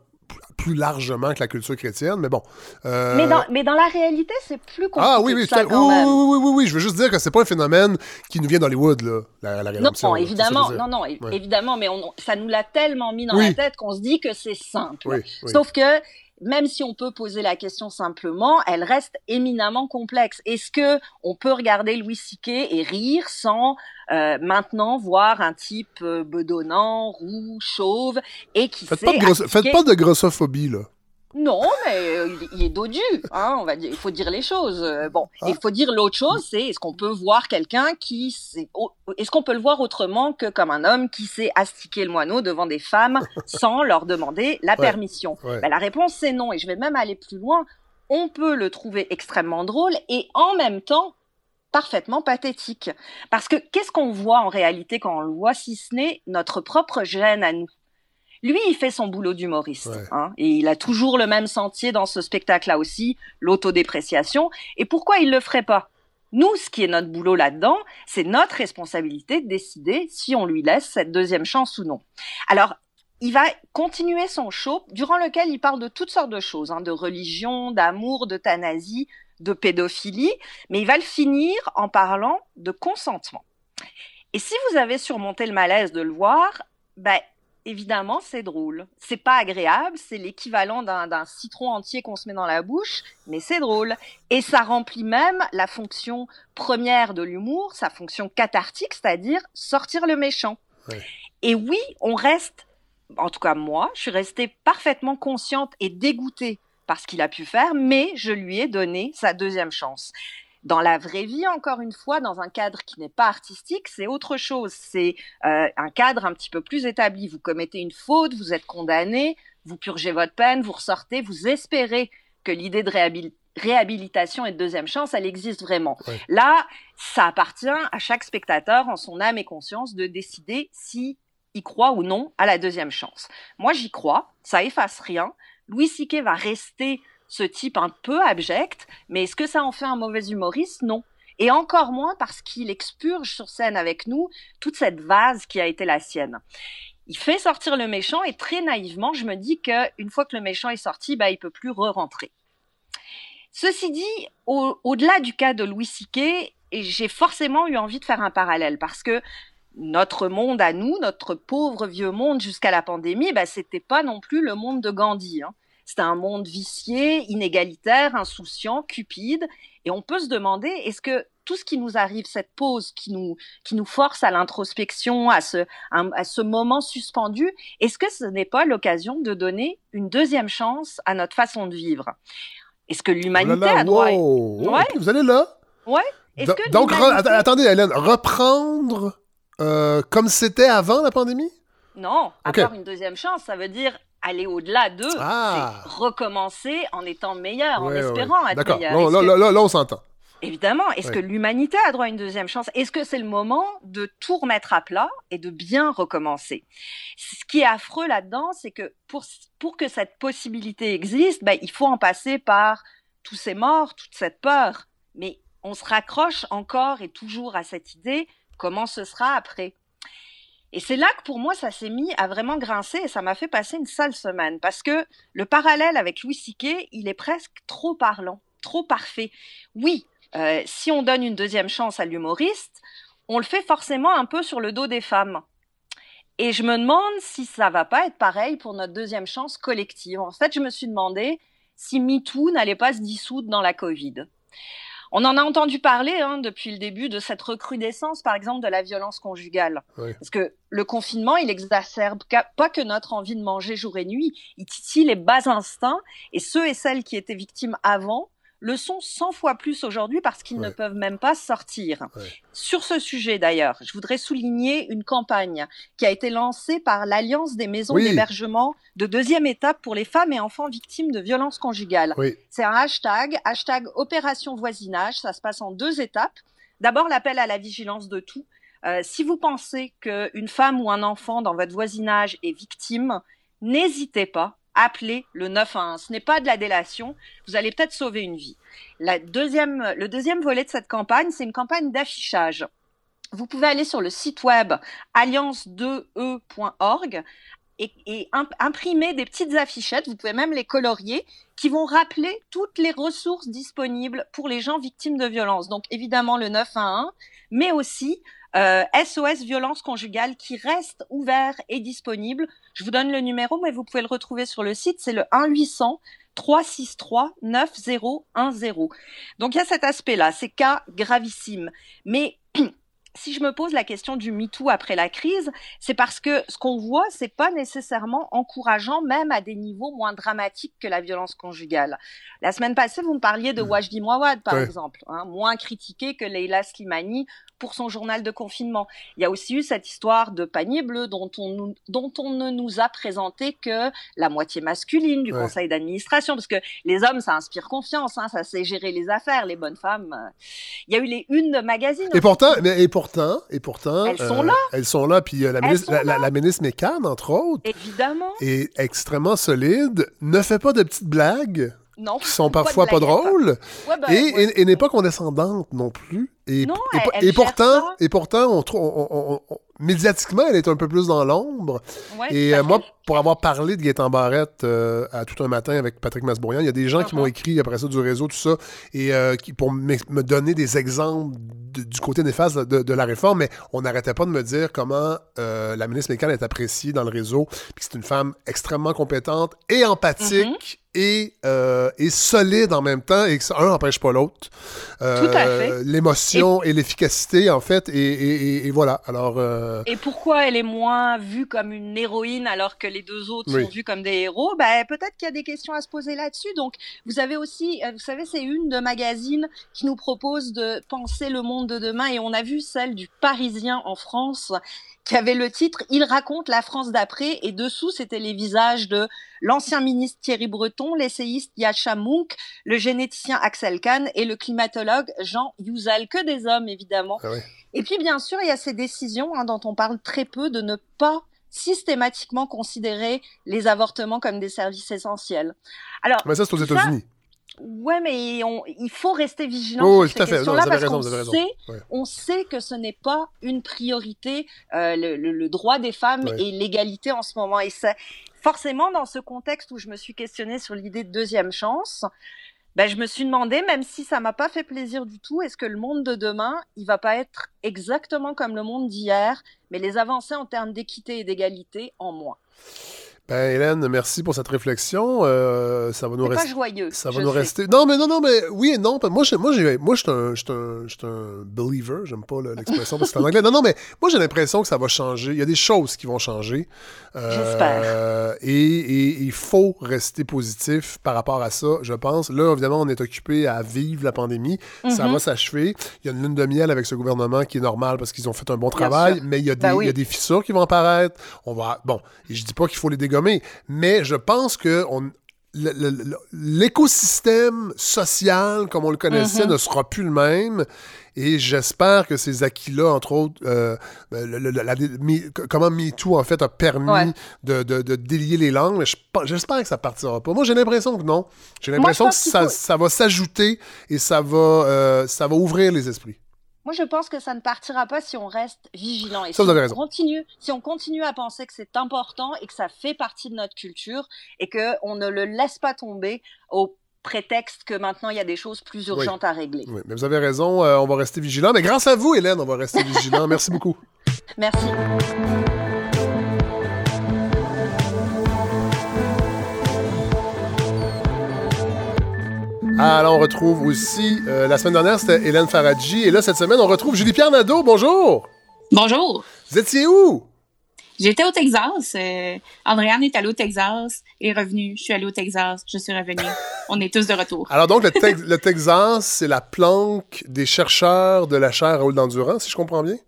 plus largement que la culture chrétienne, mais bon. Euh... Mais, dans, mais dans la réalité, c'est plus compliqué. Ah oui, oui, ça, oui, oui, oui, oui, oui, je veux juste dire que c'est pas un phénomène qui nous vient d'Hollywood, là, la, la rédemption. Non, évidemment, non, non, évidemment, mais on, ça nous l'a tellement mis dans la tête qu'on se dit que c'est simple. Sauf que même si on peut poser la question simplement, elle reste éminemment complexe. Est-ce que on peut regarder Louis Siquet et rire sans euh, maintenant voir un type euh, bedonnant, roux, chauve et qui faites pas de Faites pas de grossophobie là. Non, mais euh, il est dodu, hein, on va dire. Il faut dire les choses. Euh, bon, ah. il faut dire l'autre chose, c'est est-ce qu'on peut voir quelqu'un qui, est-ce qu'on peut le voir autrement que comme un homme qui sait astiquer le moineau devant des femmes sans leur demander la permission? Ben, La réponse c'est non, et je vais même aller plus loin. On peut le trouver extrêmement drôle et en même temps parfaitement pathétique. Parce que qu'est-ce qu'on voit en réalité quand on le voit, si ce n'est notre propre gêne à nous? Lui, il fait son boulot d'humoriste. Hein, et il a toujours le même sentier dans ce spectacle-là aussi, l'autodépréciation. Et pourquoi il le ferait pas? Nous, ce qui est notre boulot là-dedans, c'est notre responsabilité de décider si on lui laisse cette deuxième chance ou non. Alors, il va continuer son show, durant lequel il parle de toutes sortes de choses, hein, de religion, d'amour, d'euthanasie, de pédophilie, mais il va le finir en parlant de consentement. Et si vous avez surmonté le malaise de le voir, ben, évidemment, c'est drôle. C'est pas agréable, c'est l'équivalent d'un citron entier qu'on se met dans la bouche, mais c'est drôle. Et ça remplit même la fonction première de l'humour, sa fonction cathartique, c'est-à-dire sortir le méchant. Et oui, on reste, en tout cas moi, je suis restée parfaitement consciente et dégoûtée par ce qu'il a pu faire, mais je lui ai donné sa deuxième chance. Dans la vraie vie, encore une fois, dans un cadre qui n'est pas artistique, c'est autre chose. C'est euh, un cadre un petit peu plus établi. Vous commettez une faute, vous êtes condamné, vous purgez votre peine, vous ressortez, vous espérez que l'idée de réhabilitation et de deuxième chance, elle existe vraiment. Là, ça appartient à chaque spectateur en son âme et conscience de décider si croit ou non à la deuxième chance. Moi, j'y crois, ça efface rien. Louis Siquet va rester ce type un peu abject, mais est-ce que ça en fait un mauvais humoriste? Non. Et encore moins parce qu'il expurge sur scène avec nous toute cette vase qui a été la sienne. Il fait sortir le méchant et très naïvement, je me dis qu'une fois que le méchant est sorti, bah, il peut plus re-rentrer. Ceci dit, au-delà du cas de Louis Siquet, j'ai forcément eu envie de faire un parallèle parce que notre monde à nous, notre pauvre vieux monde jusqu'à la pandémie, bah, c'était pas non plus le monde de Gandhi. Hein. C'est un monde vicié, inégalitaire, insouciant, cupide. Et on peut se demander, est-ce que tout ce qui nous arrive, cette pause qui nous, qui nous force à l'introspection, à ce, à ce moment suspendu, est-ce que ce n'est pas l'occasion de donner une deuxième chance à notre façon de vivre? Est-ce que l'humanité oh a droit ouais. Vous allez là? Ouais. donc, attendez, Hélène, reprendre euh, comme c'était avant la pandémie? Non, avoir une deuxième chance, ça veut dire aller au-delà d'eux, ah. c'est recommencer en étant meilleur, en espérant être meilleur. Là, là, là, on s'entend. Évidemment. Est-ce que l'humanité a droit à une deuxième chance? Est-ce que c'est le moment de tout remettre à plat et de bien recommencer? Ce qui est affreux là-dedans, c'est que pour, pour que cette possibilité existe, ben, il faut en passer par tous ces morts, toute cette peur. Mais on se raccroche encore et toujours à cette idée, comment ce sera après? Et c'est là que pour moi, ça s'est mis à vraiment grincer et ça m'a fait passer une sale semaine parce que le parallèle avec Louis Siquet, il est presque trop parlant, trop parfait. Oui, euh, si on donne une deuxième chance à l'humoriste, on le fait forcément un peu sur le dos des femmes. Et je me demande si ça va pas être pareil pour notre deuxième chance collective. En fait, je me suis demandé si MeToo n'allait pas se dissoudre dans la Covid. On en a entendu parler hein, depuis le début de cette recrudescence, par exemple, de la violence conjugale. Parce que le confinement, il exacerbe pas que notre envie de manger jour et nuit, il titille les bas instincts, et ceux et celles qui étaient victimes avant le sont 100 fois plus aujourd'hui parce qu'ils ne peuvent même pas sortir. Sur ce sujet d'ailleurs, je voudrais souligner une campagne qui a été lancée par l'Alliance des maisons d'hébergement de deuxième étape pour les femmes et enfants victimes de violences conjugales. C'est un hashtag, hashtag opération voisinage, ça se passe en deux étapes. D'abord l'appel à la vigilance de tout. Euh, si vous pensez qu'une femme ou un enfant dans votre voisinage est victime, n'hésitez pas appelez le 911. Ce n'est pas de la délation. Vous allez peut-être sauver une vie. La deuxième, le deuxième volet de cette campagne, c'est une campagne d'affichage. Vous pouvez aller sur le site web alliance2e.org et, et, imprimer des petites affichettes, vous pouvez même les colorier, qui vont rappeler toutes les ressources disponibles pour les gens victimes de violences. Donc évidemment le 911, mais aussi SOS euh, violence conjugale qui reste ouvert et disponible. Je vous donne le numéro, mais vous pouvez le retrouver sur le site. C'est le 1 800 363 9010. Donc il y a cet aspect-là, c'est cas gravissime. Mais si je me pose la question du MeToo après la crise, c'est parce que ce qu'on voit, c'est pas nécessairement encourageant, même à des niveaux moins dramatiques que la violence conjugale. La semaine passée, vous me parliez de mmh. Wajdi Mouawad, par exemple, hein, moins critiqué que Leila Slimani pour son journal de confinement. Il y a aussi eu cette histoire de panier bleu dont on, dont on ne nous a présenté que la moitié masculine du conseil d'administration, parce que les hommes, ça inspire confiance, hein, ça sait gérer les affaires, les bonnes femmes. Euh. Il y a eu les unes de magazines. Et pourtant, mais, et pourtant, et pourtant, elles sont là. Euh, elles sont là. Puis euh, la, ministre, la, la, ministre Mécan, entre autres, évidemment, est extrêmement solide, ne fait pas de petites blagues. Non, qui sont parfois pas, drôles ouais, ben, et, et, n'est pas condescendante non plus. Et, non, et, elle, pourtant, et pourtant, on, on, on, médiatiquement, elle est un peu plus dans l'ombre. Ouais, et euh, moi, pour avoir parlé de Gaëtan Barrette euh, à tout un matin avec Patrick Masbourian, il y a des gens qui m'ont uh-huh. écrit après ça du réseau, tout ça, et euh, qui, pour me donner des exemples du côté néfaste de, de, la réforme, mais on n'arrêtait pas de me dire comment la ministre Mécan est appréciée dans le réseau, puis c'est une femme extrêmement compétente et empathique. Mm-hmm. Et, et, solide en même temps, et que un n'empêche pas l'autre. Euh, L'émotion et, l'efficacité, en fait, et, et voilà. Alors, Et pourquoi elle est moins vue comme une héroïne alors que les deux autres sont vus comme des héros, ben, peut-être qu'il y a des questions à se poser là-dessus. Donc, vous avez aussi, euh, vous savez, c'est une de magazines qui nous propose de penser le monde de demain et on a vu celle du Parisien en France qui avait le titre Il raconte la France d'après et dessous c'était les visages de l'ancien ministre Thierry Breton, l'essayiste Yacha Mounk, le généticien Axel Kahn et le climatologue Jean Youzal, que des hommes évidemment. Ah et puis bien sûr il y a ces décisions hein, dont on parle très peu de ne pas systématiquement considérer les avortements comme des services essentiels. Alors, mais ça, c'est aux États-Unis. Ouais, mais on, il faut rester vigilant oh, sur ces questions-là parce qu'on sait, on sait que ce n'est pas une priorité, euh, le, le, le, droit des femmes ouais. et l'égalité en ce moment. Et forcément dans ce contexte où je me suis questionnée sur l'idée de deuxième chance, ben, je me suis demandé, même si ça m'a pas fait plaisir du tout, est-ce que le monde de demain, il va pas être exactement comme le monde d'hier, mais les avancées en termes d'équité et d'égalité en moins? Ben, Hélène, merci pour cette réflexion. Euh, ça va nous rester. pas joyeux. Ça va nous sais. rester. Non, mais non, non, mais oui et non. Moi, je, moi, j'ai, moi, je suis un, je suis un, je suis un believer. J'aime pas l'expression parce que c'est en anglais. Non, non, mais moi, j'ai l'impression que ça va changer. Il y a des choses qui vont changer. Euh, J'espère. Et, et, il faut rester positif par rapport à ça, je pense. Là, évidemment, on est occupé à vivre la pandémie. Mm -hmm. Ça va s'achever. Il y a une lune de miel avec ce gouvernement qui est normal parce qu'ils ont fait un bon travail, mais il y a des, ben oui. il y a des fissures qui vont apparaître. On va, bon, je dis pas qu'il faut les dégommer mais je pense que on, l'écosystème social comme on le connaissait mm -hmm. ne sera plus le même. Et j'espère que ces acquis-là, entre autres, euh, le, le, la, comment MeToo, en fait, a permis ouais. de, de, de, délier les langues, j'espère que ça partira pas. Moi, j'ai l'impression que non. J'ai l'impression que ça, va s'ajouter et ça va, euh, ça va ouvrir les esprits. Moi, je pense que ça ne partira pas si on reste vigilant. Et ça, si, on raison. continue, si on continue à penser que c'est important et que ça fait partie de notre culture et qu'on ne le laisse pas tomber au prétexte que maintenant il y a des choses plus urgentes oui. à régler. Oui, mais vous avez raison, euh, on va rester vigilant. Mais grâce à vous, Hélène, on va rester vigilant. Merci beaucoup. Merci. Alors, on retrouve aussi, euh, la semaine dernière, c'était Hélène Faradji. Et là, cette semaine, on retrouve Julie-Pierre Nadeau. Bonjour! Bonjour! Vous étiez où? J'étais au Texas. Euh, Andréane est allée au Texas, est revenue. Je suis allée au Texas, je suis revenue. On est tous de retour. Alors donc, le, te le Texas, c'est la planque des chercheurs de la chaire Raoul d'Endurance, si je comprends bien?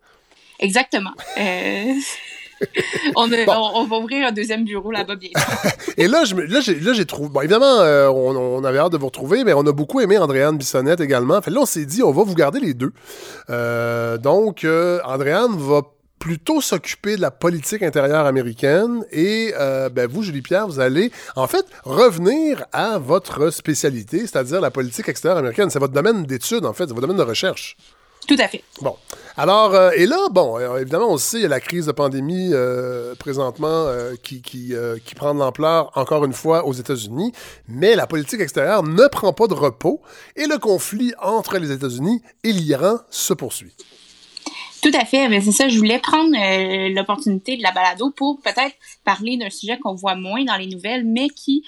Exactement. Euh... on, a, bon. on, on, va ouvrir un deuxième bureau là-bas bientôt. Et là, là, j'ai trouvé. Bon, évidemment, euh, on, on, avait hâte de vous retrouver, mais on a beaucoup aimé Andréane Bissonnette également. Fait là, on s'est dit, on va vous garder les deux. Euh, donc, euh, Andréane va plutôt s'occuper de la politique intérieure américaine et euh, ben vous, Julie Pierre, vous allez en fait revenir à votre spécialité, c'est-à-dire la politique extérieure américaine. C'est votre domaine d'étude, en fait, c'est votre domaine de recherche. Tout à fait. Bon. Alors, euh, et là, bon, euh, évidemment, on sait, il y a la crise de pandémie euh, présentement qui, qui, qui, prend de l'ampleur, encore une fois, aux États-Unis, mais la politique extérieure ne prend pas de repos et le conflit entre les États-Unis et l'Iran se poursuit. Tout à fait. Mais c'est ça, je voulais prendre l'opportunité de la balado pour peut-être parler d'un sujet qu'on voit moins dans les nouvelles, mais qui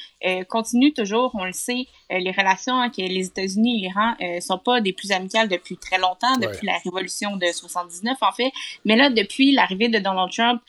continue toujours, on le sait, les relations avec les États-Unis et l'Iran euh, sont pas des plus amicales depuis très longtemps, depuis la révolution de 79 en fait. Mais là, depuis l'arrivée de Donald Trump,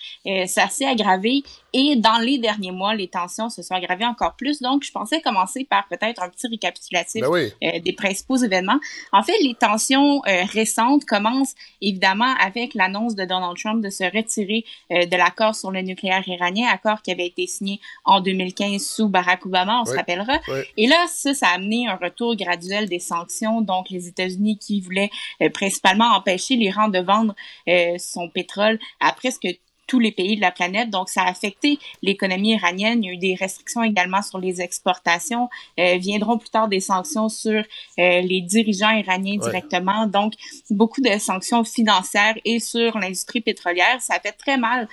ça s'est aggravé et dans les derniers mois, les tensions se sont aggravées encore plus. Donc, je pensais commencer par peut-être un petit récapitulatif ben des principaux événements. En fait, les tensions récentes commencent évidemment avec l'annonce de Donald Trump de se retirer de l'accord sur le nucléaire iranien, accord qui avait été signé en 2015 sous Barack Obama, on se rappellera. Et là, ça, ça a amené un retour graduel des sanctions. Donc, les États-Unis qui voulaient euh, principalement empêcher l'Iran de vendre euh, son pétrole à presque tous les pays de la planète. Donc, ça a affecté l'économie iranienne. Il y a eu des restrictions également sur les exportations. Euh, viendront plus tard des sanctions sur les dirigeants iraniens directement. Donc, beaucoup de sanctions financières et sur l'industrie pétrolière. Ça a fait très mal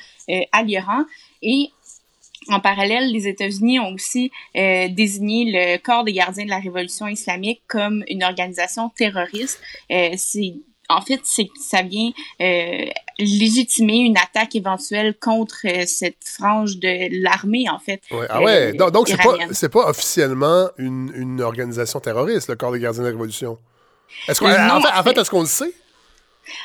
à l'Iran. Et en parallèle, les États-Unis ont aussi euh, désigné le corps des gardiens de la révolution islamique comme une organisation terroriste. Euh, c'est en fait, c'est ça vient euh, légitimer une attaque éventuelle contre cette frange de l'armée, en fait. Ouais. Ah ouais, donc, donc c'est pas, c'est pas officiellement une, une organisation terroriste, le corps des gardiens de la révolution. Est-ce qu'on, en, fait, en fait, est-ce qu'on le sait?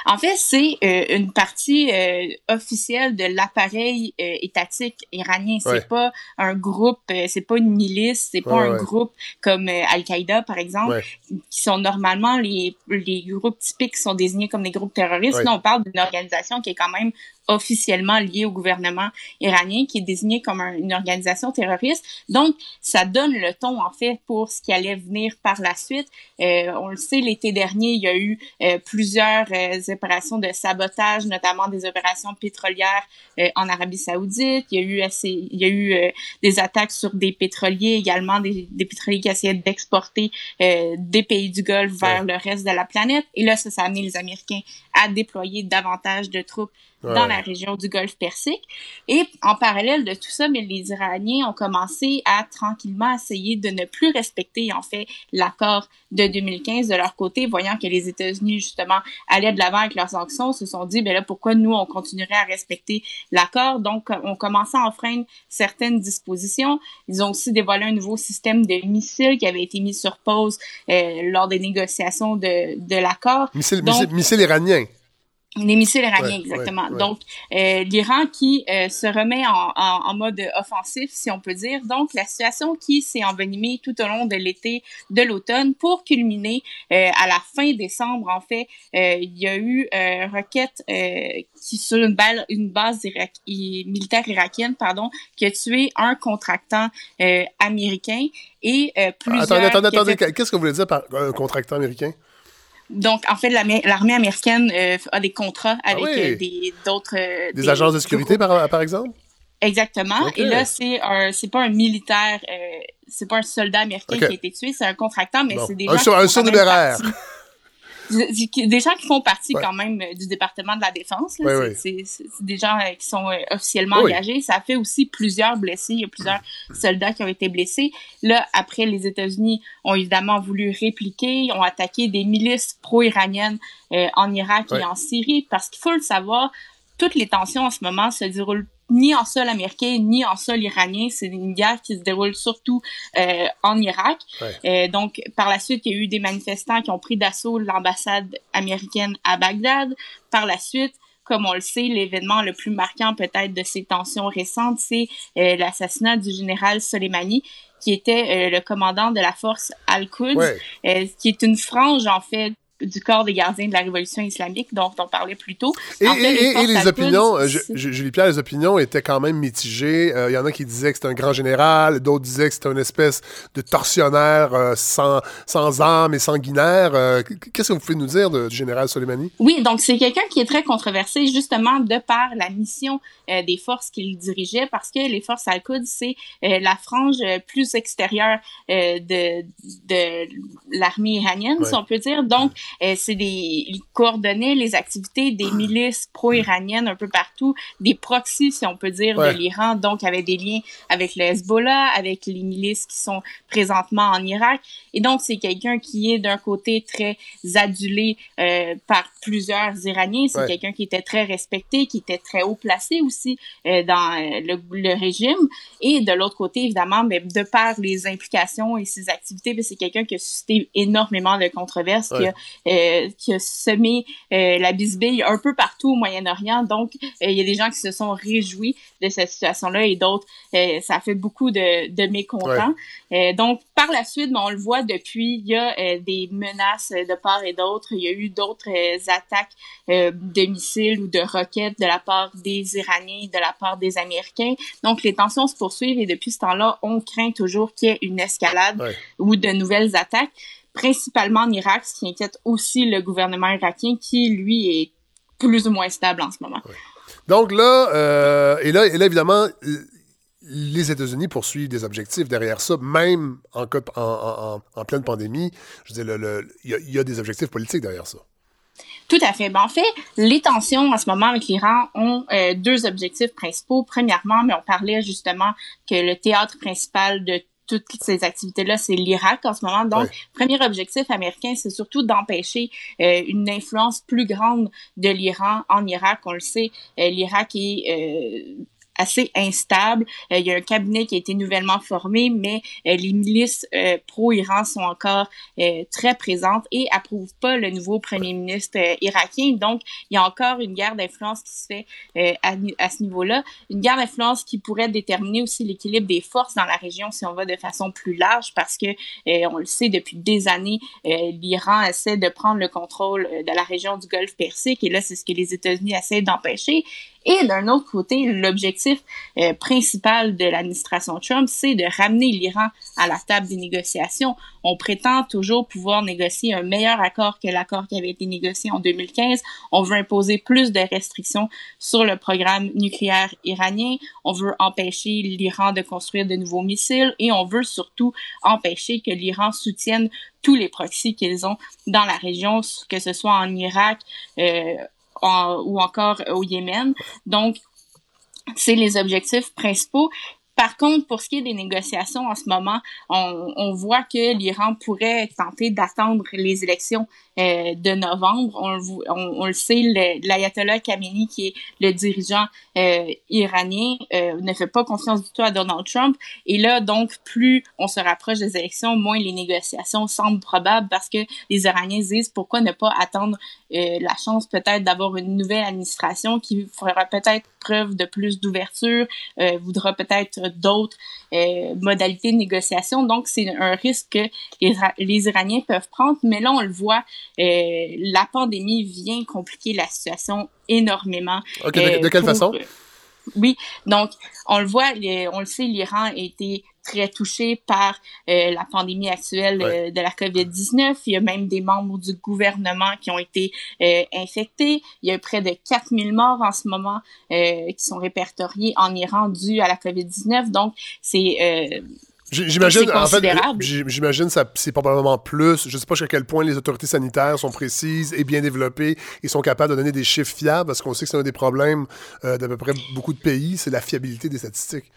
En fait, c'est euh, une partie euh, officielle de l'appareil euh, étatique iranien. C'est pas un groupe, c'est pas une milice, c'est pas un groupe comme Al-Qaïda par exemple, qui sont normalement les les groupes typiques qui sont désignés comme des groupes terroristes. Là, on parle d'une organisation qui est quand même officiellement lié au gouvernement iranien, qui est désigné comme une organisation terroriste. Donc, ça donne le ton, en fait, pour ce qui allait venir par la suite. Euh, on le sait, l'été dernier, il y a eu euh, plusieurs euh, opérations de sabotage, notamment des opérations pétrolières euh, en Arabie saoudite. Il y a eu, assez, il y a eu euh, des attaques sur des pétroliers également, des, des pétroliers qui essayaient d'exporter des pays du Golfe vers le reste de la planète. Et là, ça, ça a amené les Américains à déployer davantage de troupes dans la région du Golfe Persique. Et en parallèle de tout ça, mais les Iraniens ont commencé à tranquillement essayer de ne plus respecter en fait l'accord de 2015 de leur côté, voyant que les États-Unis justement allaient de l'avant avec leurs sanctions, se sont dit ben là pourquoi nous on continuerait à respecter l'accord? Donc on commençait à enfreindre certaines dispositions. Ils ont aussi dévoilé un nouveau système de missiles qui avait été mis sur pause euh, lors des négociations de, de l'accord. Missiles missile iranien. Les missiles iraniens, exactement. Donc, euh, l'Iran qui euh, se remet en, en, mode offensif, si on peut dire. Donc, la situation qui s'est envenimée tout au long de l'été, de l'automne, pour culminer euh, à la fin décembre, en fait, il y a eu euh, requête qui sur une, balle, une base militaire irakienne, pardon, qui a tué un contractant américain et plusieurs... Attendez, attendez, attendez. Qu'est-ce que vous voulez dire par un contractant américain? Donc, en fait, l'armée américaine euh, a des contrats ah avec euh, des d'autres... Euh, des, agences de sécurité, par, par exemple? Exactement. Et là, c'est un, c'est pas un militaire, c'est pas un soldat américain qui a été tué, c'est un contractant, mais c'est des gens un, un surnuméraire des gens qui font partie quand même euh, du département de la défense. c'est des gens euh, qui sont euh, officiellement engagés. Ça fait aussi plusieurs blessés. Il y a plusieurs soldats qui ont été blessés. Là, après, les États-Unis ont évidemment voulu répliquer, ont attaqué des milices pro-iraniennes en Irak et en Syrie, parce qu'il faut le savoir, toutes les tensions en ce moment se déroulent ni en sol américain ni en sol iranien. C'est une guerre qui se déroule surtout euh, en Irak. Euh, donc, par la suite, il y a eu des manifestants qui ont pris d'assaut l'ambassade américaine à Bagdad. Par la suite, comme on le sait, l'événement le plus marquant peut-être de ces tensions récentes, c'est euh, l'assassinat du général Soleimani, qui était le commandant de la force Al-Quds, qui est une frange en fait du corps des gardiens de la révolution islamique dont on parlait plus tôt. Et, les, opinions, euh, Julie Pierre, les opinions étaient quand même mitigées. Il euh, y en a qui disaient que c'était un grand général, d'autres disaient que c'était une espèce de tortionnaire euh, sans, sans âme et sanguinaire. Qu'est-ce que vous pouvez nous dire du général Soleimani? Oui, donc c'est quelqu'un qui est très controversé justement de par la mission des forces qu'il dirigeait parce que les forces Al-Quds, c'est la frange plus extérieure de, de l'armée iranienne, si on peut dire. Donc, c'est des ils coordonnaient les activités des milices pro-iraniennes un peu partout, des proxys si on peut dire de l'Iran, donc avait des liens avec le Hezbollah, avec les milices qui sont présentement en Irak. Et donc c'est quelqu'un qui est d'un côté très adulé euh, par plusieurs Iraniens, c'est quelqu'un qui était très respecté, qui était très haut placé aussi euh, dans le, le, régime. Et de l'autre côté évidemment, mais de par les implications et ses activités, ben, c'est quelqu'un qui a suscité énormément de controverses, qui, a, euh, qui, a, semé euh, la bisbille un peu partout au Moyen-Orient. Donc, euh, il y a des gens qui se sont réjouis de cette situation-là et d'autres, ça fait beaucoup de, de mécontents. donc, par la suite, ben, on le voit depuis, il y a des menaces de part et d'autre. Il y a eu d'autres attaques de missiles ou de roquettes de la part des Iraniens, de la part des Américains. Donc, les tensions se poursuivent et depuis ce temps-là, on craint toujours qu'il y ait une escalade ou de nouvelles attaques principalement en Irak, ce qui inquiète aussi le gouvernement irakien qui, lui, est plus ou moins stable en ce moment. Donc là, euh, et là, et là, évidemment, les États-Unis poursuivent des objectifs derrière ça, même en, en, en, pleine pandémie. Je veux dire, il y, a des objectifs politiques derrière ça. Tout à fait. Ben, en fait, les tensions en ce moment avec l'Iran ont euh, deux objectifs principaux. Premièrement, mais on parlait justement que le théâtre principal de toutes ces activités-là, c'est l'Irak en ce moment. Donc, premier objectif américain, c'est surtout d'empêcher euh, une influence plus grande de l'Iran en Irak. On le sait, euh, l'Irak est euh, assez instable. Euh, il y a un cabinet qui a été nouvellement formé, mais euh, les milices euh, pro-Iran sont encore très présentes et approuvent pas le nouveau premier ministre irakien. Donc, il y a encore une guerre d'influence qui se fait à, à, ce niveau-là. Une guerre d'influence qui pourrait déterminer aussi l'équilibre des forces dans la région si on va de façon plus large, parce que on le sait depuis des années, l'Iran essaie de prendre le contrôle de la région du Golfe Persique et là, c'est ce que les États-Unis essaient d'empêcher. Et d'un autre côté, l'objectif euh, principal de l'administration Trump, c'est de ramener l'Iran à la table des négociations. On prétend toujours pouvoir négocier un meilleur accord que l'accord qui avait été négocié en 2015. On veut imposer plus de restrictions sur le programme nucléaire iranien. On veut empêcher l'Iran de construire de nouveaux missiles et on veut surtout empêcher que l'Iran soutienne tous les proxys qu'ils ont dans la région, que ce soit en Irak, euh, ou encore au Yémen. Donc, c'est les objectifs principaux. Par contre, pour ce qui est des négociations en ce moment, on, on voit que l'Iran pourrait tenter d'attendre les élections euh, de novembre. On, on, on le sait, l'ayatollah Khamenei, qui est le dirigeant euh, iranien, euh, ne fait pas confiance du tout à Donald Trump. Et là, donc, plus on se rapproche des élections, moins les négociations semblent probables parce que les Iraniens disent pourquoi ne pas attendre la chance peut-être d'avoir une nouvelle administration qui fera peut-être preuve de plus d'ouverture, voudra peut-être d'autres modalités de négociation. Donc, c'est un risque que les, les Iraniens peuvent prendre. Mais là, on le voit, euh, la pandémie vient compliquer la situation énormément. de, euh, quelle façon? Oui, donc on le voit, on le sait, l'Iran a été très touché par euh, la pandémie actuelle de la COVID-19. Il y a même des membres du gouvernement qui ont été infectés. Il y a près de 4000 morts en ce moment qui sont répertoriés en Iran dû à la COVID-19. Donc, c'est J'imagine, en fait, j'imagine ça c'est probablement plus. Je sais pas jusqu'à quel point les autorités sanitaires sont précises et bien développées et sont capables de donner des chiffres fiables, parce qu'on sait que c'est un des problèmes euh, d'à peu près beaucoup de pays, c'est la fiabilité des statistiques.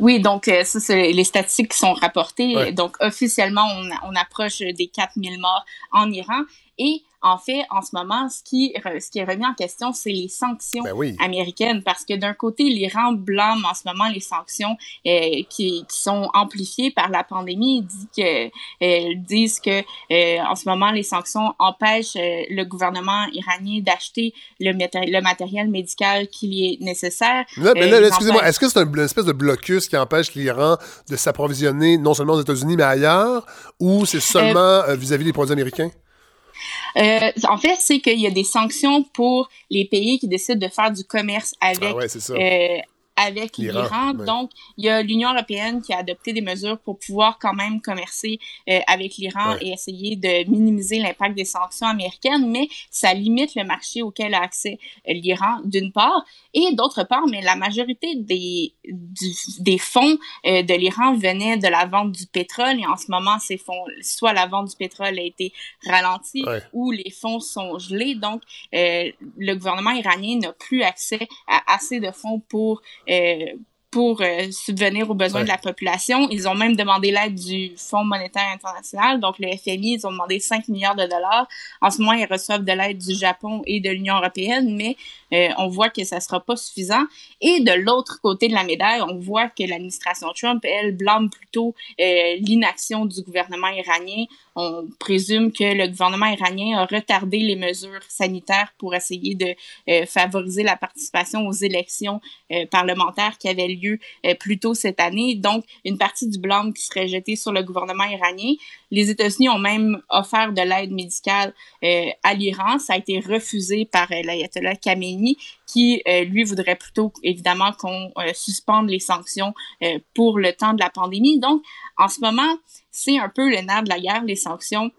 Oui, donc euh, ça, c'est les statistiques qui sont rapportées. Donc, officiellement, on, on approche des 4000 morts en Iran. Et en fait, en ce moment, ce qui, ce qui est remis en question, c'est les sanctions ben américaines, parce que d'un côté, l'Iran blâme en ce moment les sanctions euh, qui, qui, sont amplifiées par la pandémie. Ils disent que, euh, disent que euh, en ce moment, les sanctions empêchent euh, le gouvernement iranien d'acheter le, le, matériel médical qui est nécessaire. Là, mais là, excusez-moi, est-ce que c'est une espèce de blocus qui empêche l'Iran de s'approvisionner non seulement aux États-Unis, mais ailleurs, ou c'est seulement vis-à-vis -vis des produits américains? Euh, en fait, c'est qu'il y a des sanctions pour les pays qui décident de faire du commerce avec, ah euh, avec l'Iran. Donc, il y a l'Union européenne qui a adopté des mesures pour pouvoir quand même commercer euh, avec l'Iran et essayer de minimiser l'impact des sanctions américaines, mais ça limite le marché auquel a accès euh, l'Iran, d'une part, et d'autre part, mais la majorité des, des fonds euh, de l'Iran venaient de la vente du pétrole, et en ce moment, ces fonds, soit la vente du pétrole a été ralentie, ou les fonds sont gelés, donc le gouvernement iranien n'a plus accès à assez de fonds pour pour euh, subvenir aux besoins de la population. Ils ont même demandé l'aide du Fonds monétaire international, donc le FMI, ils ont demandé 5 milliards de dollars. En ce moment, ils reçoivent de l'aide du Japon et de l'Union européenne, mais euh, on voit que ça sera pas suffisant. Et de l'autre côté de la médaille, on voit que l'administration Trump, elle, blâme plutôt euh, l'inaction du gouvernement iranien. On présume que le gouvernement iranien a retardé les mesures sanitaires pour essayer de euh, favoriser la participation aux élections parlementaires qui avaient lieu plus tôt cette année. Donc, une partie du blâme qui serait jeté sur le gouvernement iranien. Les États-Unis ont même offert de l'aide médicale à l'Iran. Ça a été refusé par l'ayatollah Khamenei qui, euh, lui, voudrait plutôt, évidemment, qu'on euh, suspende les sanctions euh, pour le temps de la pandémie. Donc, en ce moment, c'est un peu le nerf de la guerre, les sanctions.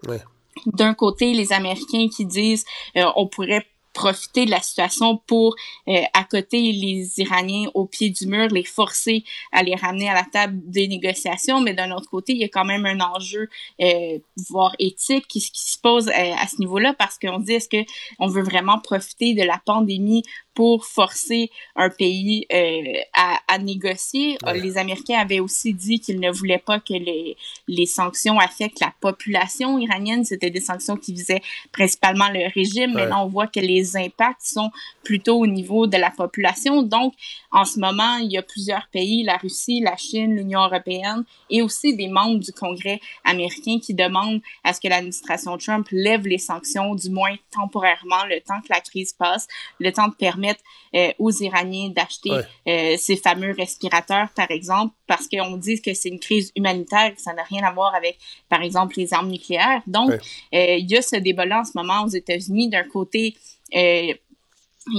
D'un côté, les Américains qui disent on pourrait profiter de la situation pour euh, accoter les Iraniens au pied du mur, les forcer à les ramener à la table des négociations. Mais d'un autre côté, il y a quand même un enjeu, euh, voire éthique, qui, qui se pose euh, à ce niveau-là parce qu'on dit est-ce que on veut vraiment profiter de la pandémie pour forcer un pays euh, à, à, négocier? Les Américains avaient aussi dit qu'ils ne voulaient pas que les, les sanctions affectent la population iranienne. C'était des sanctions qui visaient principalement le régime. Maintenant, on voit que les impacts sont plutôt au niveau de la population. Donc, en ce moment, il y a plusieurs pays, la Russie, la Chine, l'Union européenne et aussi des membres du Congrès américain qui demandent à ce que l'administration Trump lève les sanctions, du moins temporairement, le temps que la crise passe, le temps de permettre euh, aux Iraniens d'acheter euh, ces fameux respirateurs, par exemple, parce qu'on dit que c'est une crise humanitaire, que ça n'a rien à voir avec, par exemple, les armes nucléaires. Donc, euh, il y a ce débat-là en ce moment aux États-Unis. D'un côté, il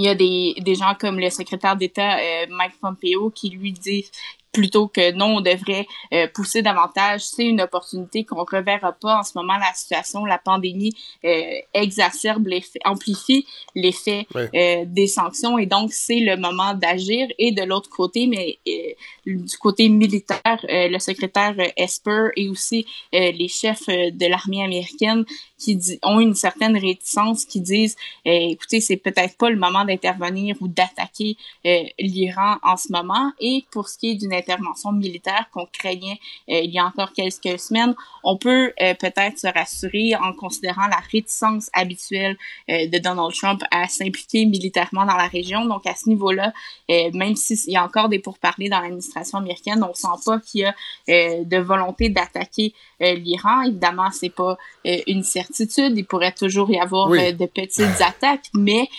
y a des, des gens comme le secrétaire d'État Mike Pompeo qui lui dit plutôt que non, on devrait euh, pousser davantage. C'est une opportunité qu'on reverra pas en ce moment. La situation, la pandémie euh, exacerbe l'effet, amplifie l'effet euh, des sanctions et donc c'est le moment d'agir. Et de l'autre côté, mais du côté militaire, le secrétaire Esper et aussi les chefs de l'armée américaine qui ont une certaine réticence, qui disent, écoutez, c'est peut-être pas le moment d'intervenir ou d'attaquer l'Iran en ce moment. Et pour ce qui est d'une intervention militaire qu'on craignait euh, il y a encore quelques semaines, on peut euh, peut-être se rassurer en considérant la réticence habituelle euh, de Donald Trump à s'impliquer militairement dans la région. Donc à ce niveau-là, même s'il y a encore des pourparlers dans l'administration américaine, on sent pas qu'il y a de volonté d'attaquer l'Iran. Évidemment, c'est pas une Il pourrait toujours y avoir de petites attaques, mais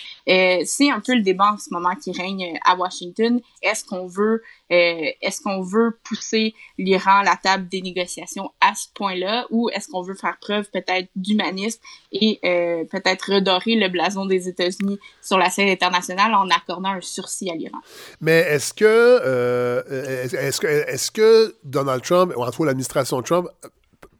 c'est un peu le débat en ce moment qui règne à Washington. Est-ce qu'on veut euh, est-ce qu'on veut pousser l'Iran à la table des négociations à ce point-là ou est-ce qu'on veut faire preuve peut-être d'humanisme et euh, peut-être redorer le blason des États-Unis sur la scène internationale en accordant un sursis à l'Iran? Mais est-ce que, euh, est-ce que, est-ce que Donald Trump, ou en tout l'administration Trump,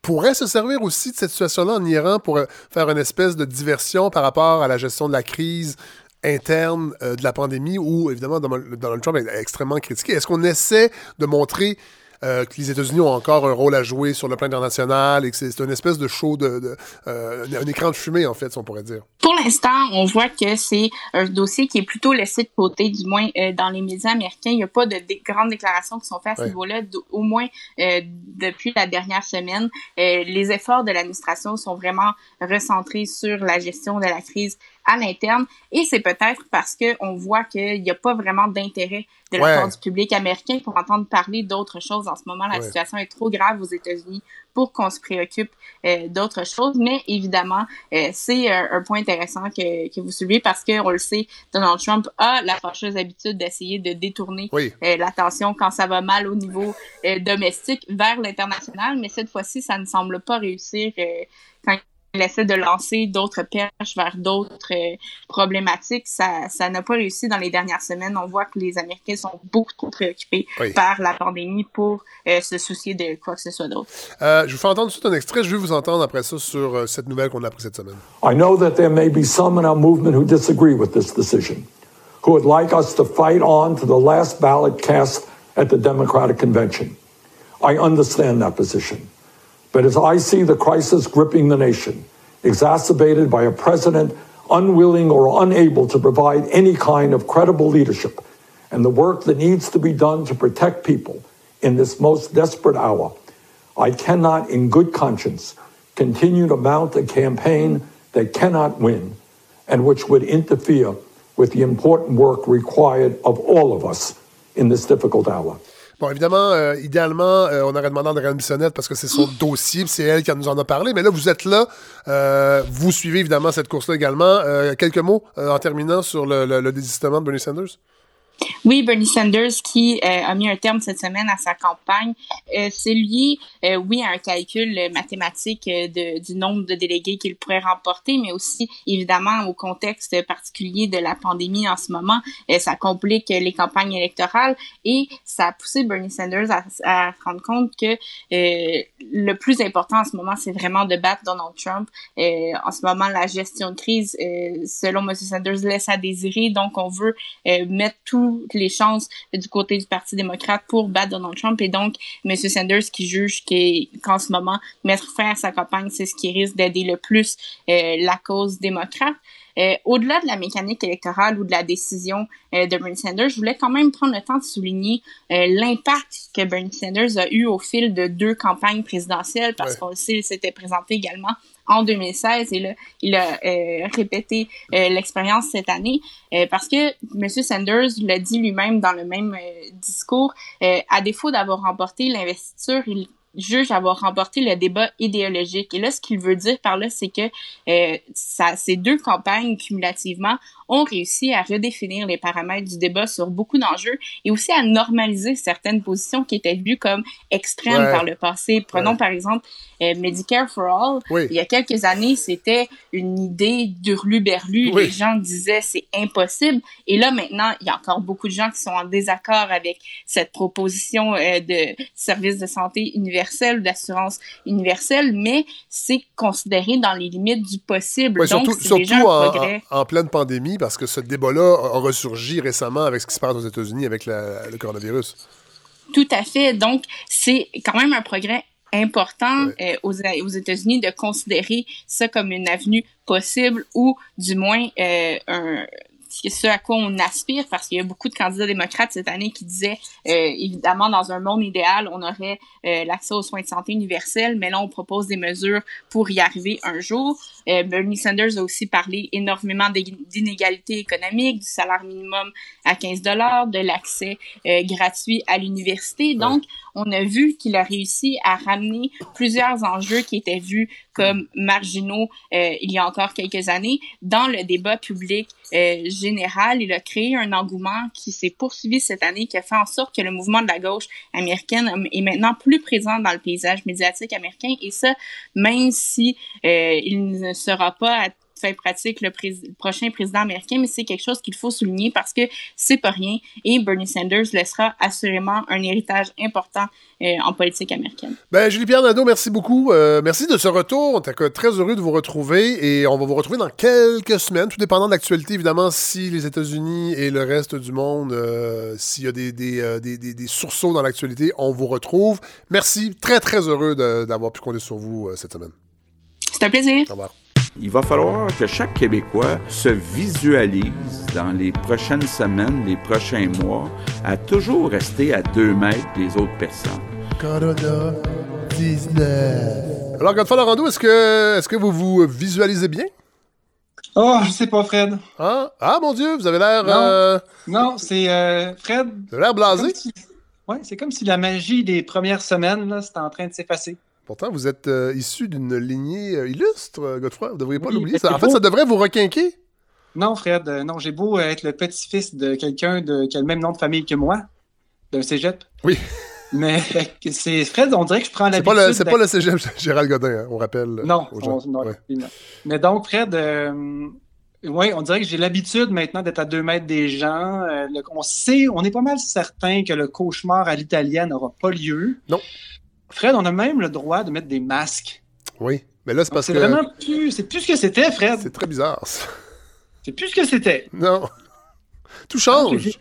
pourrait se servir aussi de cette situation-là en Iran pour faire une espèce de diversion par rapport à la gestion de la crise interne euh, de la pandémie où, évidemment, Donald Trump est extrêmement critiqué. Est-ce qu'on essaie de montrer euh, que les États-Unis ont encore un rôle à jouer sur le plan international et que c'est une espèce de show, de, euh, un écran de fumée, en fait, si on pourrait dire. Pour l'instant, on voit que c'est un dossier qui est plutôt laissé de côté, du moins dans les médias américains. Il n'y a pas de grandes déclarations qui sont faites à ce niveau-là, au moins depuis la dernière semaine. les efforts de l'administration sont vraiment recentrés sur la gestion de la crise à l'interne. Et c'est peut-être parce qu'on voit qu'il n'y a pas vraiment d'intérêt de la part du public américain pour entendre parler d'autres choses. En ce moment, la situation est trop grave aux États-Unis pour qu'on se préoccupe euh, d'autres choses. Mais évidemment, euh, c'est un, point intéressant que, que vous soulevez parce qu'on le sait, Donald Trump a la fâcheuse habitude d'essayer de détourner euh, l'attention quand ça va mal au niveau domestique vers l'international. Mais cette fois-ci, ça ne semble pas réussir quand essaie de lancer d'autres perches vers d'autres euh, problématiques. Ça, ça n'a pas réussi dans les dernières semaines. On voit que les Américains sont beaucoup trop préoccupés par la pandémie pour euh, se soucier de quoi que ce soit d'autre. Euh, je vous fais entendre tout un extrait. Je vais vous entendre après ça sur euh, cette nouvelle qu'on a appris cette semaine. I know that there may be some in our movement who disagree with this decision, who would like us to fight on to the last ballot cast at the Democratic Convention. I understand that position. But as I see the crisis gripping the nation, exacerbated by a president unwilling or unable to provide any kind of credible leadership, and the work that needs to be done to protect people in this most desperate hour, I cannot, in good conscience, continue to mount a campaign that cannot win and which would interfere with the important work required of all of us in this difficult hour. Bon, évidemment, euh, idéalement, euh, on aurait demandé à Andréane Bissonnette parce que c'est son dossier, c'est elle qui nous en a parlé. Mais là, vous êtes là, euh, vous suivez évidemment cette course-là également. quelques mots en terminant sur le, le, le désistement de Bernie Sanders? Oui, Bernie Sanders qui euh, a mis un terme cette semaine à sa campagne, euh, c'est lié, euh, oui, à un calcul mathématique du nombre de délégués qu'il pourrait remporter, mais aussi évidemment au contexte particulier de la pandémie en ce moment. ça complique les campagnes électorales et ça a poussé Bernie Sanders à se rendre compte que le plus important en ce moment, c'est vraiment de battre Donald Trump. en ce moment, la gestion de crise, selon M. Sanders, laisse à désirer, donc on veut mettre tout les chances du côté du Parti démocrate pour battre Donald Trump. Et donc, M. Sanders qui juge qu'en ce moment, mettre fin à sa campagne, c'est ce qui risque d'aider le plus euh, la cause démocrate. Euh, au-delà de la mécanique électorale ou de la décision euh, de Bernie Sanders, je voulais quand même prendre le temps de souligner l'impact que Bernie Sanders a eu au fil de deux campagnes présidentielles, parce qu'on sait, il s'était présenté également en 2016 et là, il a euh, répété euh, l'expérience cette année euh, parce que M. Sanders l'a dit lui-même dans le même discours, à défaut d'avoir remporté l'investiture, il juge avoir remporté le débat idéologique. Et là, ce qu'il veut dire par là, c'est que ces deux campagnes cumulativement ont réussi à redéfinir les paramètres du débat sur beaucoup d'enjeux et aussi à normaliser certaines positions qui étaient vues comme extrêmes par le passé. Prenons par exemple euh, Medicare for All. Il y a quelques années, c'était une idée d'urlu-berlu. Les gens disaient c'est impossible. Et là, maintenant, il y a encore beaucoup de gens qui sont en désaccord avec cette proposition euh, de service de santé universel ou d'assurance universelle, mais c'est considéré dans les limites du possible. Donc, surtout, surtout en, en, pleine pandémie, parce que ce débat-là a ressurgi récemment avec ce qui se passe aux États-Unis avec le coronavirus. Tout à fait. Donc, c'est quand même un progrès important euh, aux, aux États-Unis de considérer ça comme une avenue possible ou du moins euh, un c'est ce à quoi on aspire parce qu'il y a beaucoup de candidats démocrates cette année qui disaient euh, évidemment dans un monde idéal on aurait euh, l'accès aux soins de santé universels mais là on propose des mesures pour y arriver un jour. Euh, Bernie Sanders a aussi parlé énormément d'inégalités économiques du salaire minimum à 15 dollars de l'accès gratuit à l'université. Donc on a vu qu'il a réussi à ramener plusieurs enjeux qui étaient vus comme marginaux euh, il y a encore quelques années dans le débat public euh, général. Il a créé un engouement qui s'est poursuivi cette année, qui a fait en sorte que le mouvement de la gauche américaine est maintenant plus présent dans le paysage médiatique américain. Et ça, même si euh, il ne sera pas fait pratique le, prochain président américain, mais c'est quelque chose qu'il faut souligner parce que c'est pas rien et Bernie Sanders laissera assurément un héritage important euh, en politique américaine. Ben, Julie-Pierre Nadeau, merci beaucoup. Euh, merci de ce retour. On est très heureux de vous retrouver et on va vous retrouver dans quelques semaines, tout dépendant de l'actualité, évidemment, si les États-Unis et le reste du monde, euh, s'il y a des, des, des, des, sursauts dans l'actualité, on vous retrouve. Merci. Très, très heureux d'avoir pu compter sur vous cette semaine. C'est un plaisir. Au revoir. Il va falloir que chaque Québécois se visualise dans les prochaines semaines, les prochains mois, à toujours rester à deux mètres des autres personnes. Corona 19. Alors, Godfrey Laurando, est-ce que, est-ce que vous vous visualisez bien? Oh, je sais pas, Fred. Ah, ah mon Dieu, vous avez l'air. Non, euh, non c'est euh, Fred. Vous avez l'air blasé. Oui, c'est comme si la magie des premières semaines, là, c'était en train de s'effacer. Pourtant, vous êtes euh, issu d'une lignée euh, illustre, euh, Godefroy. Vous ne devriez pas l'oublier. En fait, ça devrait vous requinquer. Non, Fred. non, j'ai beau être le petit-fils de quelqu'un qui a le même nom de famille que moi, d'un cégep. Oui. Mais c'est Fred, on dirait que je prends l'habitude. C'est pas, le, pas le cégep Gérald Godin, hein, on rappelle. Non, non Mais donc, Fred, oui, on dirait que j'ai l'habitude maintenant d'être à deux mètres des gens. Euh, on sait, on est pas mal certain que le cauchemar à l'italienne n'aura pas lieu. Non. Fred, on a même le droit de mettre des masques. Oui, mais là, c'est parce que. C'est vraiment plus. C'est plus ce que c'était, Fred. C'est très bizarre, ça. C'est plus ce que c'était. Non. Tout change.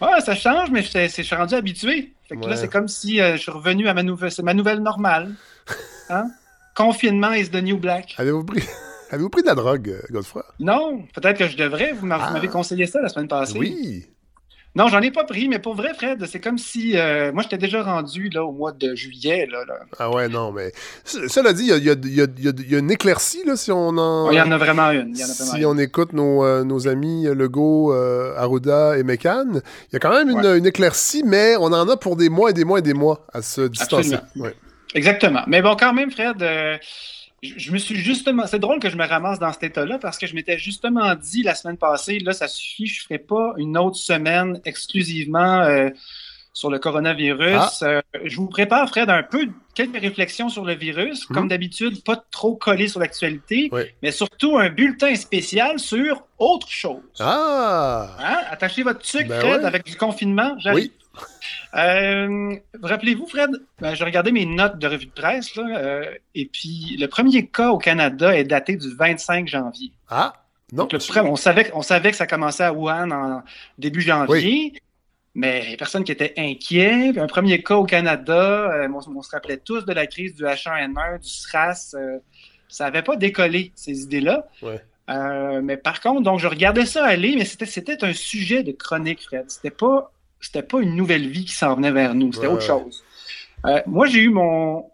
Ouais, ça change, mais je suis rendu habitué. Fait que là, c'est comme si euh, je suis revenu à ma nouvelle. C'est ma nouvelle normale. Hein? Confinement is the new black. Avez-vous pris... Avez pris de la drogue, euh, Godefroy? Non, peut-être que je devrais. Vous m'avez ah. conseillé ça la semaine passée. Oui. Non, j'en ai pas pris, mais pour vrai, Fred, c'est comme si. Euh, moi, j'étais déjà rendu là, au mois de juillet. Là, Ah ouais, non, mais. Cela dit, il y a, y, a, y a, une éclaircie, là, si on en. Il y en a vraiment une. si on écoute nos, euh, nos amis Legault, euh, Arruda et Mécan, il y a quand même une, une, éclaircie, mais on en a pour des mois et des mois et des mois à se distancer. Exactement. Mais bon, quand même, Fred je me suis justement. C'est drôle que je me ramasse dans cet état-là parce que je m'étais justement dit la semaine passée, là, ça suffit, je ne ferai pas une autre semaine exclusivement euh, sur le coronavirus. Ah. Euh, je vous prépare, Fred, un peu quelques réflexions sur le virus. Mhm. Comme d'habitude, pas trop collé sur l'actualité, mais surtout un bulletin spécial sur autre chose. Ah! Hein? Attachez votre sucre, ben Fred, avec du confinement. Oui. Euh, rappelez-vous, Fred, ben, j'ai regardé mes notes de revue de presse, là, euh, et puis le premier cas au Canada est daté du 25 janvier. Ah, non. on, savait, on savait que ça commençait à Wuhan en début janvier, mais il y a personne qui était inquiet. Un premier cas au Canada, euh, on, se rappelait tous de la crise du H1N1, du SRAS. ça n'avait pas décollé, ces idées-là. mais par contre, donc je regardais ça aller, mais c'était un sujet de chronique, Fred. C'était pas c'était pas une nouvelle vie qui s'en venait vers nous, c'était autre chose. Euh, moi, j'ai eu mon.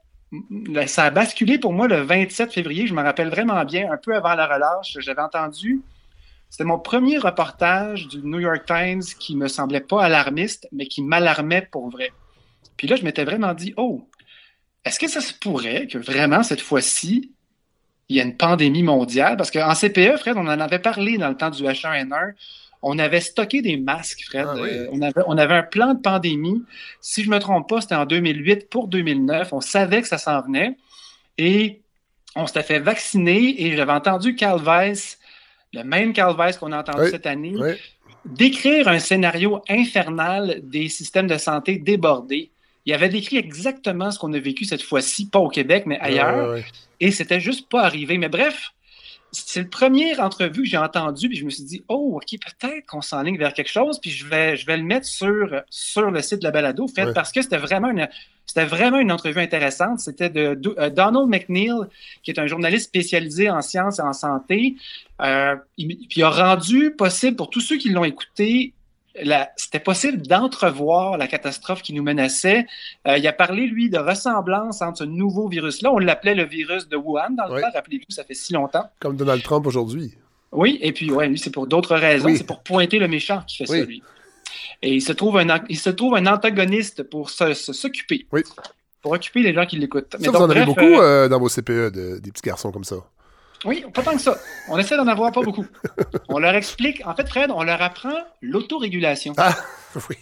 Ça a basculé pour moi le 27 février, je me rappelle vraiment bien, un peu avant la relâche. J'avais entendu. C'était mon premier reportage du New York Times qui me semblait pas alarmiste, mais qui m'alarmait pour vrai. Puis là, je m'étais vraiment dit, oh, est-ce que ça se pourrait que vraiment cette fois-ci, il y a une pandémie mondiale? Parce qu'en CPE, Fred, on en avait parlé dans le temps du H1N1 on avait stocké des masques, Fred. Ah euh, on, avait, un plan de pandémie. Si je ne me trompe pas, c'était en 2008 pour 2009. On savait que ça s'en venait. Et on s'était fait vacciner et j'avais entendu Calvez, le même Calvez qu'on a entendu cette année, décrire un scénario infernal des systèmes de santé débordés. Il avait décrit exactement ce qu'on a vécu cette fois-ci, pas au Québec, mais ailleurs. et c'était juste pas arrivé. Mais bref, c'est le premier entrevue que j'ai entendu, puis je me suis dit, oh, OK, peut-être qu'on s'enligne vers quelque chose, puis je vais, je vais le mettre sur, sur le site de la balado, fait, parce que c'était vraiment une. C'était vraiment une entrevue intéressante. C'était de, euh, Donald McNeil, qui est un journaliste spécialisé en sciences et en santé. Euh, puis il a rendu possible pour tous ceux qui l'ont écouté c'était possible d'entrevoir la catastrophe qui nous menaçait. Euh, il a parlé, lui, de ressemblance entre ce nouveau virus-là. On l'appelait le virus de Wuhan dans le temps. Rappelez-vous, ça fait si longtemps. Comme Donald Trump aujourd'hui. Oui, et puis, ouais, lui, c'est pour d'autres raisons. C'est pour pointer le méchant qui fait ça, lui. Et il se trouve un, il se trouve un antagoniste pour s'occuper. Oui. Pour occuper les gens qui l'écoutent. Ça, vous en avez beaucoup euh, euh, dans vos CPE, des petits garçons comme ça. Oui, pas tant que ça. On essaie d'en avoir pas beaucoup. On leur explique, en fait, Fred, on leur apprend l'autorégulation. Ah, oui.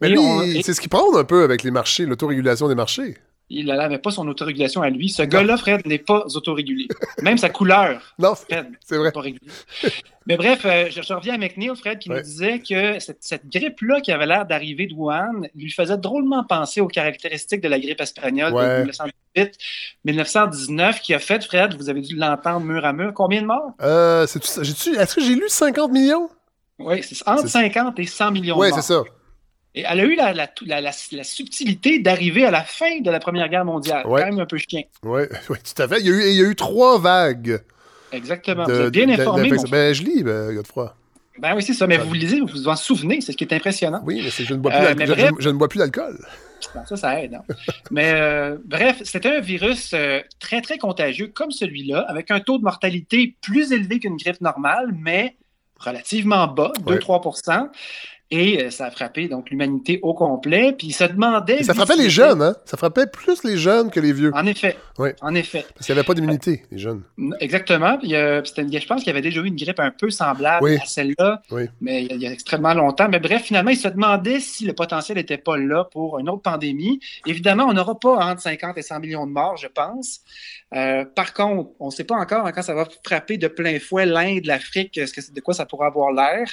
Mais lui, c'est ce qu'il prend un peu avec les marchés, l'autorégulation des marchés il n'avait pas son autorégulation à lui. Ce gars-là, Fred, n'est pas autorégulé. Même sa couleur. Non, c'est vrai. Pas Mais bref, euh, je, reviens à McNeil, Fred, qui nous disait que cette, grippe-là qui avait l'air d'arriver de Wuhan lui faisait drôlement penser aux caractéristiques de la grippe espagnole de 1918-1919, qui a fait, Fred, vous avez dû l'entendre mur à mur, combien de morts? Euh, Est-ce que j'ai lu 50 millions? Oui, c'est entre 50 et 100 millions de morts. Oui, c'est ça. Et elle a eu la, la, subtilité d'arriver à la fin de la Première Guerre mondiale. Quand même un peu chien. Oui, tout à fait. Il y a eu, il y a eu trois vagues. Exactement. vous êtes bien informé. ben, je lis, ben, Godefroy. Ben oui, c'est ça. Mais vous lisez, vous vous en souvenez. C'est ce qui est impressionnant. Oui, mais je ne bois plus euh, je, ne bois plus d'alcool. ça, ça aide. Hein. mais euh, bref, c'était un virus euh, très, très contagieux comme celui-là, avec un taux de mortalité plus élevé qu'une grippe normale, mais relativement bas, 2-3 Et euh, ça a frappé donc l'humanité au complet. Puis il se demandait. ça frappait les jeunes, hein? Ça frappait plus les jeunes que les vieux. En effet. Oui. En effet. Parce qu'il n'y avait pas d'immunité, les jeunes. Exactement. je pense qu'il y avait déjà eu une grippe un peu semblable à celle-là. Oui. Mais il y, a, extrêmement longtemps. Mais bref, finalement, il se demandait si le potentiel n'était pas là pour une autre pandémie. Évidemment, on n'aura pas entre 50 et 100 millions de morts, je pense. Euh, par contre, on ne sait pas encore quand ça va frapper de plein fouet l'Inde, l'Afrique, de quoi ça pourrait avoir l'air.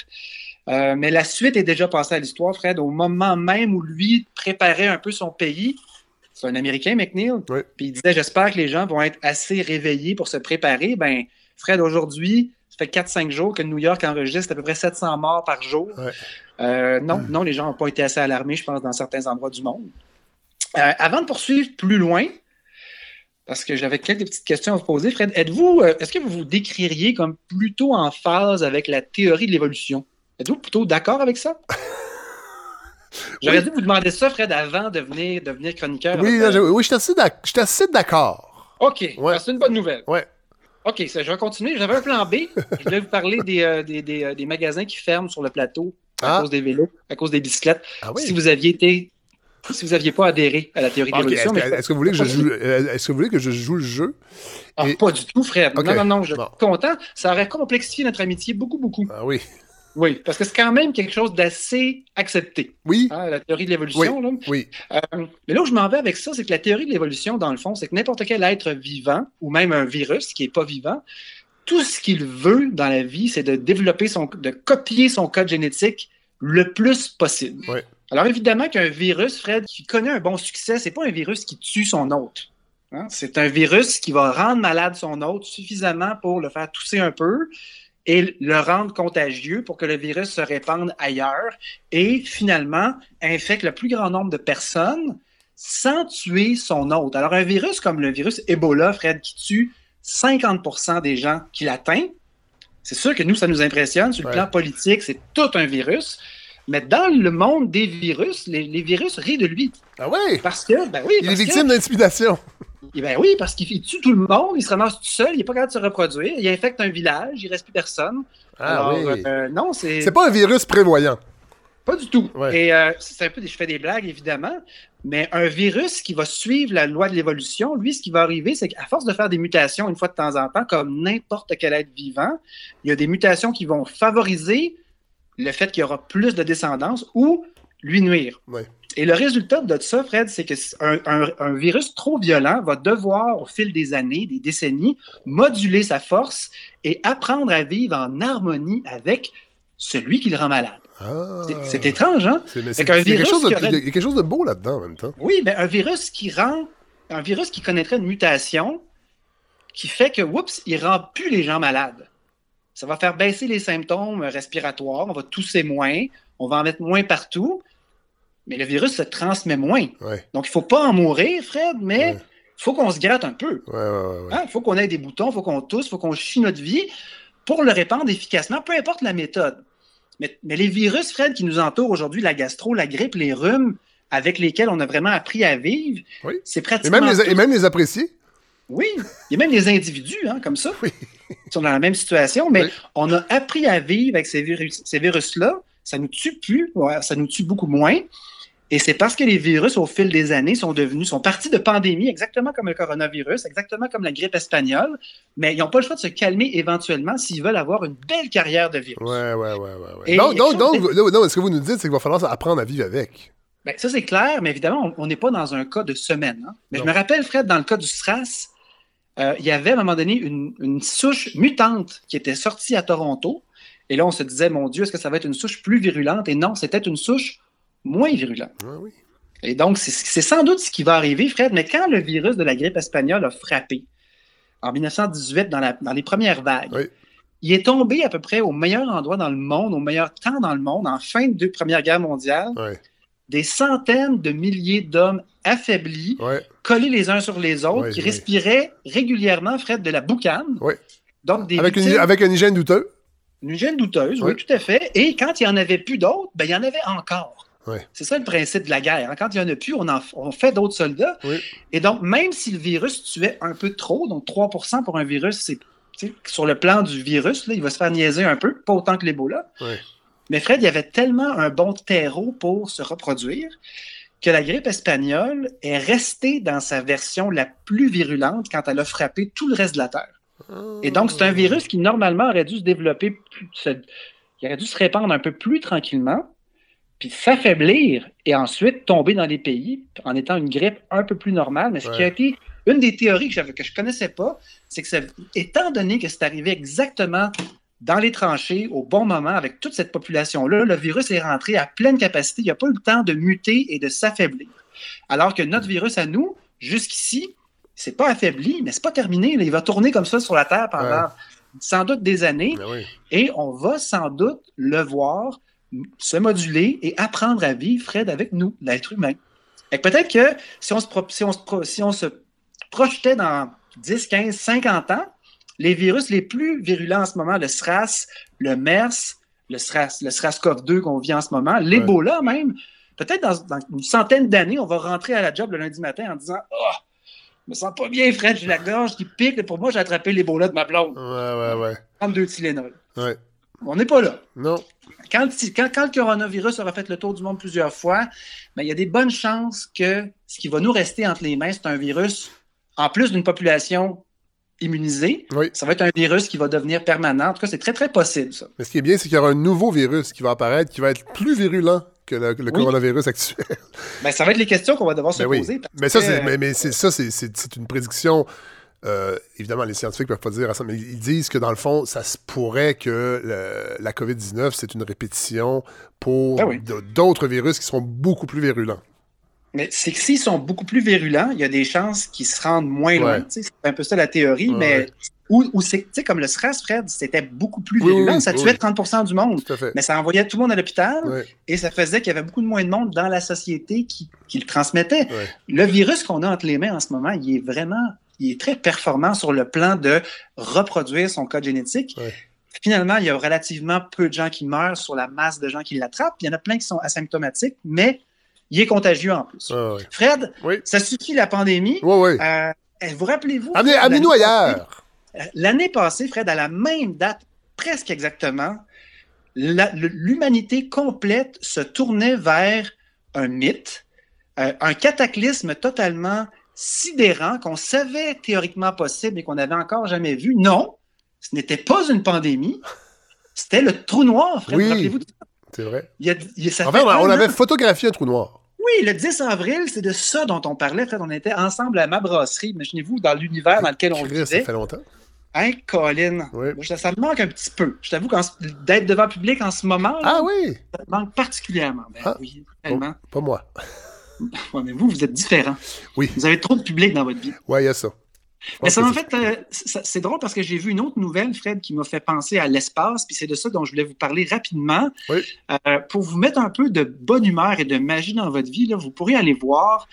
Euh, mais la suite est déjà passée à l'histoire, Fred, au moment même où lui préparait un peu son pays. C'est un Américain, McNeil. Puis il disait J'espère que les gens vont être assez réveillés pour se préparer. Ben, Fred, aujourd'hui, ça fait 4-5 jours que New York enregistre à peu près 700 morts par jour. Euh, non, non, les gens n'ont pas été assez alarmés, je pense, dans certains endroits du monde. Euh, avant de poursuivre plus loin, parce que j'avais quelques petites questions à vous poser, Fred, êtes-vous, est-ce que vous vous décririez comme plutôt en phase avec la théorie de l'évolution? Êtes-vous plutôt d'accord avec ça? J'aurais dû vous demander ça, Fred, avant de venir devenir chroniqueur. Oui, oui je suis assez d'accord. OK, c'est une bonne nouvelle. Ouais. OK, ça, je vais continuer. J'avais un plan B. je voulais vous parler des, euh, euh, des, magasins qui ferment sur le plateau à ah. cause des vélos, à cause des bicyclettes. Ah si vous aviez été si vous n'aviez pas adhéré à la théorie de l'évolution. Est-ce que, vous voulez que je joue, euh, est-ce que vous voulez que je joue le jeu? Ah, Pas du tout, frère. Non, non, non, je suis content. Ça aurait complexifié notre amitié beaucoup, beaucoup. Ah oui. Oui, parce que c'est quand même quelque chose d'assez accepté. Oui. Hein, la théorie de l'évolution. Oui. oui. Euh, mais là où je m'en vais avec ça, c'est que la théorie de l'évolution, dans le fond, c'est que n'importe quel être vivant, ou même un virus qui n'est pas vivant, tout ce qu'il veut dans la vie, c'est de développer son, de copier son code génétique le plus possible. Oui. Alors évidemment qu'un virus, Fred, qui connaît un bon succès, c'est pas un virus qui tue son hôte. Hein. C'est un virus qui va rendre malade son hôte suffisamment pour le faire tousser un peu, et le rendre contagieux pour que le virus se répande ailleurs et finalement infecte le plus grand nombre de personnes sans tuer son hôte. Alors un virus comme le virus Ebola, Fred, qui tue 50% des gens qui l'atteint, c'est sûr que nous, ça nous impressionne. Sur le plan politique, c'est tout un virus. Mais dans le monde des virus, les, virus rient de lui. Ah oui? Parce que, ben oui. Il est victime d'intimidation. Eh ben oui, parce qu'il tue tout le monde, il se ramasse tout seul, il n'est pas capable de se reproduire, il infecte un village, il ne reste plus personne. Ah oui. Euh, non, c'est. C'est pas un virus prévoyant. Pas du tout. Et euh, c'est un peu, je fais des blagues évidemment, mais un virus qui va suivre la loi de l'évolution, lui, ce qui va arriver, c'est qu'à force de faire des mutations une fois de temps en temps, comme n'importe quel être vivant, il y a des mutations qui vont favoriser le fait qu'il y aura plus de descendance ou lui nuire. Ouais. Et le résultat de ça, Fred, c'est qu'un un, virus trop violent va devoir, au fil des années, des décennies, moduler sa force et apprendre à vivre en harmonie avec celui qui le rend malade. Ah. c'est étrange, hein? C'est quelque, chose de, il y a quelque chose de beau là-dedans en même temps. Oui, mais un virus qui rend. Un virus qui connaîtrait une mutation qui fait que, oups, il rend plus les gens malades. Ça va faire baisser les symptômes respiratoires, on va tousser moins, on va en mettre moins partout mais le virus se transmet moins. Donc, il ne faut pas en mourir, Fred, mais il faut qu'on se gratte un peu. Il hein? faut qu'on ait des boutons, il faut qu'on tousse, il faut qu'on chie notre vie pour le répandre efficacement, peu importe la méthode. Mais, les virus, Fred, qui nous entourent aujourd'hui, la gastro, la grippe, les rhumes, avec lesquels on a vraiment appris à vivre, c'est pratiquement. Et même, les, et même les apprécier. Oui, il y a même des individus hein, comme ça qui sont dans la même situation, mais on a appris à vivre avec ces virus-là. Ces virus ça nous tue plus, ça nous tue beaucoup moins. Et c'est parce que les virus, au fil des années, sont devenus, sont partis de pandémie, exactement comme le coronavirus, exactement comme la grippe espagnole, mais ils n'ont pas le choix de se calmer éventuellement s'ils veulent avoir une belle carrière de virus. Ouais, ouais, ouais, ouais. Donc, donc, donc, ce que vous nous dites, c'est qu'il va falloir apprendre à vivre avec. Ben, ça, c'est clair, mais évidemment, on n'est pas dans un cas de semaine. Hein. Mais je me rappelle, Fred, dans le cas du SRAS, euh, il y avait à un moment donné une, une souche mutante qui était sortie à Toronto. Et là, on se disait, mon Dieu, est-ce que ça va être une souche plus virulente? Et non, c'était une souche moins virulent. oui. Et donc, c'est sans doute ce qui va arriver, Fred, mais quand le virus de la grippe espagnole a frappé, en 1918, dans, la, dans les premières vagues, il est tombé à peu près au meilleur endroit dans le monde, au meilleur temps dans le monde, en fin de Première Guerre mondiale. Des centaines de milliers d'hommes affaiblis, collés les uns sur les autres, qui respiraient régulièrement, Fred, de la boucane. Donc des avec, une, avec une hygiène douteuse. Une hygiène douteuse, oui. tout à fait. Et quand il n'y en avait plus d'autres, ben, il y en avait encore. C'est ça le principe de la guerre. Hein. Quand il n'y en a plus, on, en, fait d'autres soldats. Et donc, même si le virus tuait un peu trop, donc 3% pour un virus, c'est sur le plan du virus, là, il va se faire niaiser un peu, pas autant que l'Ebola. Mais Fred, il y avait tellement un bon terreau pour se reproduire que la grippe espagnole est restée dans sa version la plus virulente quand elle a frappé tout le reste de la Terre. Et donc, c'est un virus qui, normalement, aurait dû se développer, il aurait dû se répandre un peu plus tranquillement, puis s'affaiblir et ensuite tomber dans les pays en étant une grippe un peu plus normale. Mais ce qui a été une des théories que, que je ne connaissais pas, c'est que étant donné que c'est arrivé exactement dans les tranchées au bon moment avec toute cette population-là, le virus est rentré à pleine capacité. Il n'a pas eu le temps de muter et de s'affaiblir. Alors que notre virus à nous, jusqu'ici, c'est pas affaibli, mais c'est pas terminé. Il va tourner comme ça sur la Terre pendant sans doute des années. Ben et on va sans doute le voir se moduler et apprendre à vivre, Fred, avec nous, l'être humain. Et peut-être que si on, se, si, on se, si on se projetait dans 10, 15, 50 ans, les virus les plus virulents en ce moment, le SRAS, le MERS, le SRAS, le SRAS-CoV-2 qu'on vit en ce moment, l'Ebola même, peut-être dans, une centaine d'années, on va rentrer à la job le lundi matin en disant Oh, je me sens pas bien, Fred, j'ai la gorge qui pique. Pour moi, j'ai attrapé l'Ebola de ma blonde. Ouais, ouais, ouais. 32 Tylenol. Ouais. On n'est pas là. Non. Quand, quand, le coronavirus aura fait le tour du monde plusieurs fois, ben, il y a des bonnes chances que ce qui va nous rester entre les mains, c'est un virus, en plus d'une population immunisée, ça va être un virus qui va devenir permanent. En tout cas, c'est très, très possible, ça. Mais ce qui est bien, c'est qu'il y aura un nouveau virus qui va apparaître, qui va être plus virulent que le, coronavirus actuel. Ben, ça va être les questions qu'on va devoir se ben poser. Mais, ça, c'est, mais, ça, c'est, une prédiction. Euh, évidemment, les scientifiques ne peuvent pas dire ça, mais ils disent que dans le fond, ça se pourrait que la COVID-19, c'est une répétition pour ben d'autres virus qui seront beaucoup plus virulents. Mais c'est que s'ils sont beaucoup plus virulents, il y a des chances qu'ils se rendent moins loin. C'est un peu ça la théorie, mais ou, c'est comme le stress, Fred, c'était beaucoup plus virulent. ça tuait 30% du monde. Mais ça envoyait tout le monde à l'hôpital et ça faisait qu'il y avait beaucoup de moins de monde dans la société qui, le transmettait. Le virus qu'on a entre les mains en ce moment, il est vraiment il est très performant sur le plan de reproduire son code génétique. Finalement, il y a relativement peu de gens qui meurent sur la masse de gens qui l'attrapent. Il y en a plein qui sont asymptomatiques, mais il est contagieux en plus. Fred, ça suffit la pandémie. Oui, euh, vous rappelez-vous? Amenez-nous ailleurs. L'année passée, Fred, à la même date, presque exactement, l'humanité complète se tournait vers un mythe, euh, un cataclysme totalement sidérant qu'on savait théoriquement possible et qu'on n'avait encore jamais vu. Non, ce n'était pas une pandémie, c'était le trou noir, Fred. Oui, c'est vrai. on avait photographié un trou noir. Oui, le 10 avril, c'est de ça dont on parlait. Fred. On était ensemble à ma brasserie. Imaginez-vous dans l'univers dans lequel on vivait. Ça fait longtemps. Hein, Colin? Oui. ça me manque un petit peu. Je t'avoue d'être devant le public en ce moment, ah oui? ça me manque particulièrement. Ben, ah, oui, tellement. Pas, moi. mais vous, vous êtes différent. Oui. Vous avez trop de public dans votre vie. Oui, il y a ça. Mais ça, en fait, euh, c'est drôle parce que j'ai vu une autre nouvelle, Fred, qui m'a fait penser à l'espace, puis c'est de ça dont je voulais vous parler rapidement. Euh, pour vous mettre un peu de bonne humeur et de magie dans votre vie, là, vous pourrez aller voir,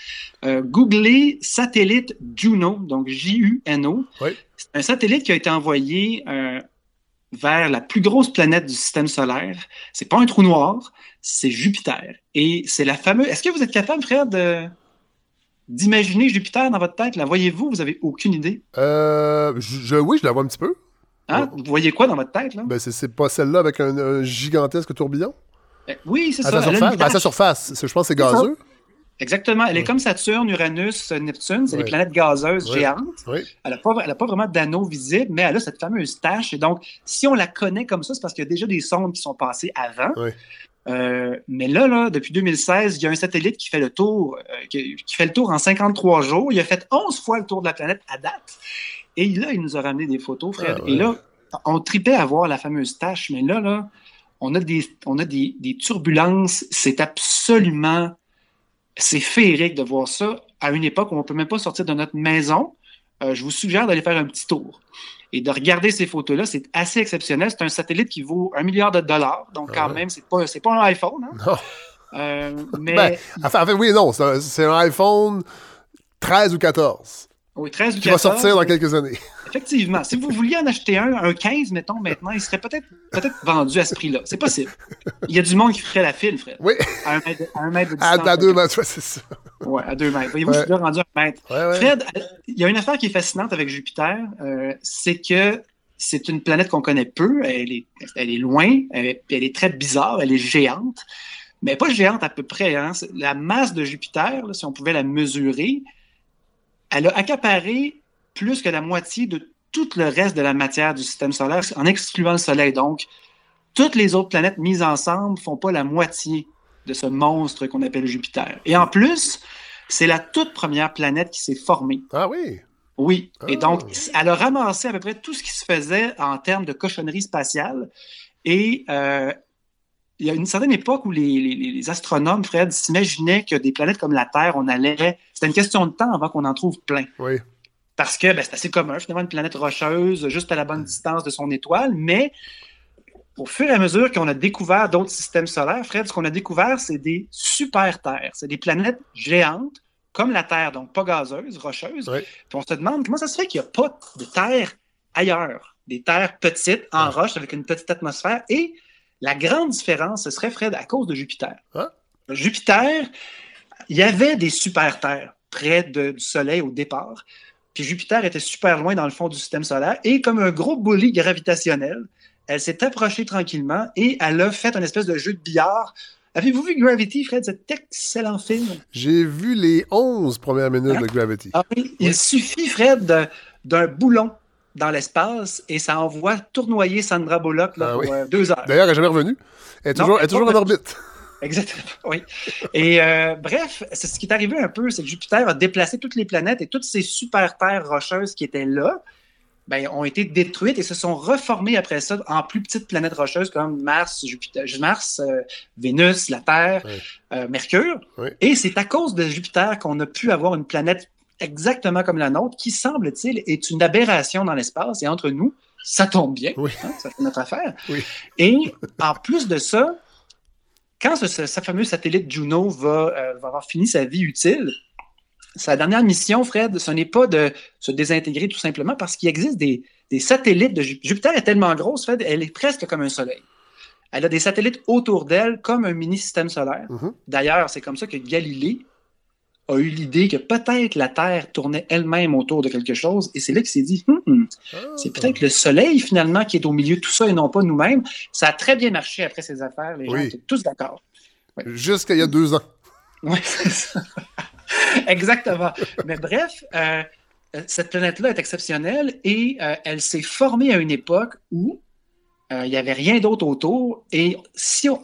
euh, googler satellite Juno, donc J-U-N-O. C'est un satellite qui a été envoyé vers la plus grosse planète du système solaire. C'est pas un trou noir, c'est Jupiter. Et c'est la fameuse. Est-ce que vous êtes capable, Fred, de d'imaginer Jupiter dans votre tête? La voyez-vous? Vous avez aucune idée? Euh, je, oui, je la vois un petit peu. Hein? Vous voyez quoi dans votre tête? Là? Ben, c'est pas celle-là avec un, gigantesque tourbillon? Ben, oui, c'est ça. Sa surface, ben, à sa surface. Je pense que c'est gazeux. Exactement. Elle est comme Saturne, Uranus, Neptune. C'est des planètes gazeuses géantes. Elle n'a pas, pas, vraiment d'anneau visible, mais elle a cette fameuse tache. Et donc, si on la connaît comme ça, c'est parce qu'il y a déjà des sondes qui sont passées avant. Euh, mais là, là, depuis 2016, il y a un satellite qui fait le tour, euh, qui, fait le tour en 53 jours. Il a fait 11 fois le tour de la planète à date. Et là, il nous a ramené des photos, Fred. Ah, Et là, on tripait à voir la fameuse tâche, mais là, là, on a des, on a des, turbulences. C'est absolument, c'est féerique de voir ça à une époque où on ne peut même pas sortir de notre maison. Euh, je vous suggère d'aller faire un petit tour et de regarder ces photos-là, c'est assez exceptionnel. C'est un satellite qui vaut un milliard de dollars, donc quand ah même, c'est pas, pas un iPhone. Hein? Non. Euh, mais... Ben, enfin, oui, non, c'est un, iPhone 13 ou 14. Oui, 13 ou 14. Qui va sortir dans quelques années. Effectivement. Si vous vouliez en acheter un, un 15, mettons, maintenant, il serait peut-être peut, vendu à ce prix-là. C'est possible. Il y a du monde qui ferait la file, Fred. Oui. À un mètre, à un mètre de distance. À, deux mètres, c'est ça. Oui, à deux mètres. Voyez-vous, je suis rendu à un mètre. Fred, il y a une affaire qui est fascinante avec Jupiter, euh, c'est que c'est une planète qu'on connaît peu. Elle est, elle est loin, elle, elle, est très bizarre, elle est géante. Mais pas géante à peu près. Hein. La masse de Jupiter, là, si on pouvait la mesurer, elle a accaparé plus que la moitié de tout le reste de la matière du système solaire, en excluant le Soleil. Donc, toutes les autres planètes mises ensemble font pas la moitié de ce monstre qu'on appelle Jupiter. Et en plus, c'est la toute première planète qui s'est formée. Ah oui? Oui. Et ah. donc, elle a ramassé à peu près tout ce qui se faisait en termes de cochonnerie spatiale. Et euh, il y a une certaine époque où les, les, astronomes, Fred, s'imaginaient que des planètes comme la Terre, on allait. C'était une question de temps avant qu'on en trouve plein. Oui. Parce que ben, c'est assez commun, finalement, une planète rocheuse, juste à la bonne distance de son étoile. Mais au fur et à mesure qu'on a découvert d'autres systèmes solaires, Fred, ce qu'on a découvert, c'est des super-terres. C'est des planètes géantes, comme la Terre, donc pas gazeuses, rocheuses. Puis on se demande comment ça se fait qu'il n'y a pas de terre ailleurs. Des terres petites, en roche, avec une petite atmosphère. Et la grande différence, ce serait, Fred, à cause de Jupiter. Ah. Jupiter, il y avait des super-terres près du Soleil au départ. Puis Jupiter était super loin dans le fond du système solaire. Et comme un gros bouli gravitationnel, elle s'est approchée tranquillement et elle a fait un espèce de jeu de billard. Avez-vous vu Gravity, Fred, cet excellent film? J'ai vu les 11 premières minutes de Gravity. Ah il suffit, Fred, d'un boulon dans l'espace et ça envoie tournoyer Sandra Bullock là, ah pour euh, deux heures. D'ailleurs, elle n'est jamais revenue. Elle est toujours, elle est toujours en orbite. Exactement, oui. Et euh, bref, c'est ce qui est arrivé un peu, c'est que Jupiter a déplacé toutes les planètes et toutes ces super terres rocheuses qui étaient là, ben, ont été détruites et se sont reformées après ça en plus petites planètes rocheuses comme Mars, Jupiter, Mars, euh, Vénus, la Terre, Mercure. Et c'est à cause de Jupiter qu'on a pu avoir une planète exactement comme la nôtre, qui semble-t-il est une aberration dans l'espace. Et entre nous, ça tombe bien. Oui. Hein, ça fait notre affaire. Oui. Et en plus de ça, quand ce, ce, fameux satellite Juno va, euh, va, avoir fini sa vie utile, sa dernière mission, Fred, ce n'est pas de se désintégrer tout simplement parce qu'il existe des, des, satellites de Jupiter. est tellement grosse, Fred, elle est presque comme un soleil. Elle a des satellites autour d'elle comme un mini système solaire. Mm-hmm. D'ailleurs, c'est comme ça que Galilée a eu l'idée que peut-être la Terre tournait elle-même autour de quelque chose, et c'est là qu'il s'est dit, hum, c'est peut-être le Soleil finalement qui est au milieu de tout ça et non pas nous-mêmes. Ça a très bien marché après ces affaires, les gens étaient tous d'accord. Jusqu'à il y a deux ans. Oui, c'est ça. Exactement. Mais bref, euh, cette planète-là est exceptionnelle et euh, elle s'est formée à une époque où euh, il n'y avait rien d'autre autour. Et si on,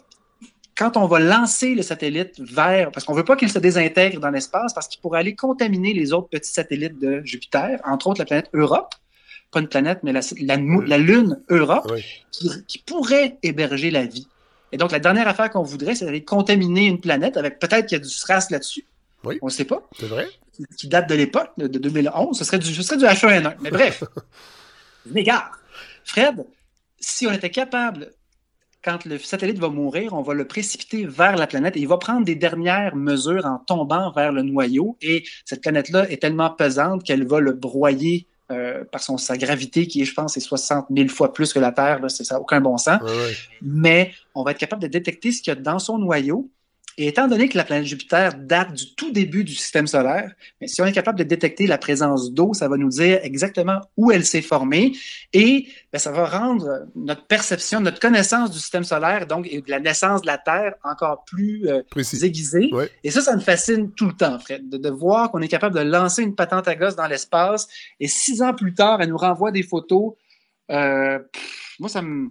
quand on va lancer le satellite vers, parce qu'on ne veut pas qu'il se désintègre dans l'espace, parce qu'il pourrait aller contaminer les autres petits satellites de Jupiter, entre autres la planète Europe, pas une planète, mais la, la, Lune Europe, qui, pourrait héberger la vie. Et donc, la dernière affaire qu'on voudrait, c'est d'aller contaminer une planète avec peut-être qu'il y a du SRAS là-dessus. Oui. On ne sait pas. C'est vrai. Qui date de l'époque, de 2011. Ce serait du, ce serait du H1N1. Mais bref, je m'égare. Fred, si on était capable quand le satellite va mourir, on va le précipiter vers la planète et il va prendre des dernières mesures en tombant vers le noyau. Et cette planète-là est tellement pesante qu'elle va le broyer euh, par son, sa gravité qui est, je pense, c'est 60 000 fois plus que la Terre. Là, ça n'a aucun bon sens. Mais on va être capable de détecter ce qu'il y a dans son noyau et étant donné que la planète Jupiter date du tout début du système solaire, mais si on est capable de détecter la présence d'eau, ça va nous dire exactement où elle s'est formée et ben, ça va rendre notre perception, notre connaissance du système solaire, donc et de la naissance de la Terre, encore plus euh, aiguisée. Et ça, ça me fascine tout le temps, Fred, de, de voir qu'on est capable de lancer une patente à gosse dans l'espace et six ans plus tard, elle nous renvoie des photos. Euh, moi, ça me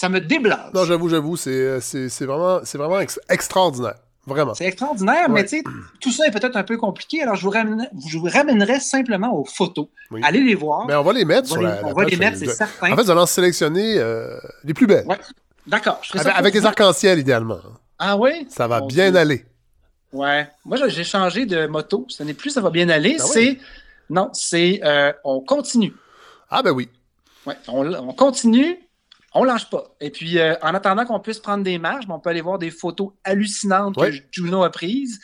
ça me déblase. Non, j'avoue, j'avoue, c'est, euh, vraiment, c'est vraiment extraordinaire. Vraiment. C'est extraordinaire, mais tu sais, tout ça est peut-être un peu compliqué. Alors, je vous, je vous ramènerai simplement aux photos. Allez les voir. Mais ben, on va les mettre sur la, On va les mettre, c'est certain. En fait, nous allons sélectionner euh, les plus belles. Ouais. D'accord. Avec, avec des arcs-en-ciel, idéalement. Ah oui? Ça va bien aller. Ouais. Moi, j'ai changé de moto. Ce n'est plus ça va bien aller. Ah c'est. Non, c'est euh, on continue. Ah, ben oui. Ouais, on, on continue on lâche pas. Et puis, euh, en attendant qu'on puisse prendre des marges, on peut aller voir des photos hallucinantes que Juno a prises.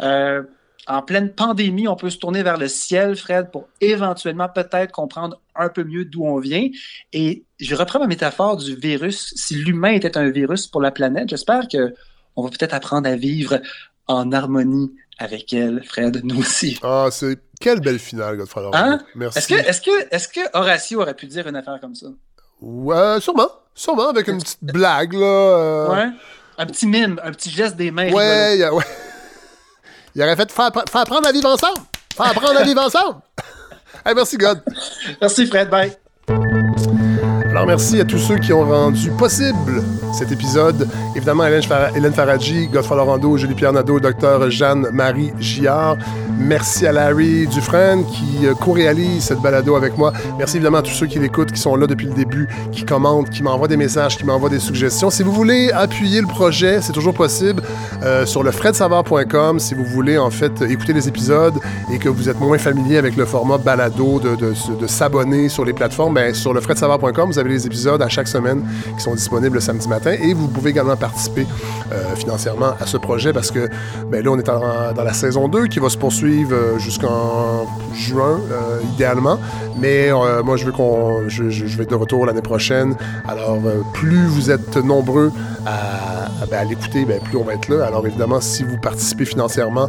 Euh, en pleine pandémie, on peut se tourner vers le ciel, Fred, pour éventuellement peut-être comprendre un peu mieux d'où on vient. Et je reprends ma métaphore du virus. Si l'humain était un virus pour la planète, j'espère que on va peut-être apprendre à vivre en harmonie avec elle, Fred, nous aussi. Ah, c'est Quelle belle finale, Godfrey Hein? Merci. Est-ce que, est que, est que Horatio aurait pu dire une affaire comme ça? Ouais, sûrement. Sûrement, avec une petite blague, là. Euh. Ouais. Un petit mime, un petit geste des mains. Ouais, ouais. Il aurait fait faire, faire apprendre à vivre ensemble. Faire apprendre à vivre ensemble. hey, merci, God. Merci, Fred. Bye. Alors merci à tous ceux qui ont rendu possible cet épisode. Évidemment, Hélène, Faradji, Godfrey Lorando, Julie-Pierre Nadeau, Docteur Jeanne-Marie Giard. Merci à Larry Dufresne qui euh, co-réalise cette balado avec moi. Merci évidemment à tous ceux qui l'écoutent, qui sont là depuis le début, qui commentent, qui m'envoient des messages, qui m'envoient des suggestions. Si vous voulez appuyer le projet, c'est toujours possible euh, sur le. Si vous voulez en fait écouter les épisodes et que vous êtes moins familier avec le format balado de, s'abonner sur les plateformes, ben, sur le vous avez les épisodes à chaque semaine qui sont disponibles le samedi matin et vous pouvez également participer euh, financièrement à ce projet parce que ben, là, on est dans la saison 2 qui va se poursuivre euh, jusqu'en juin, euh, idéalement. Mais moi, je veux qu'on, je, vais être de retour l'année prochaine. Alors, plus vous êtes nombreux à, ben, l'écouter, ben, plus on va être là. Alors, évidemment, si vous participez financièrement,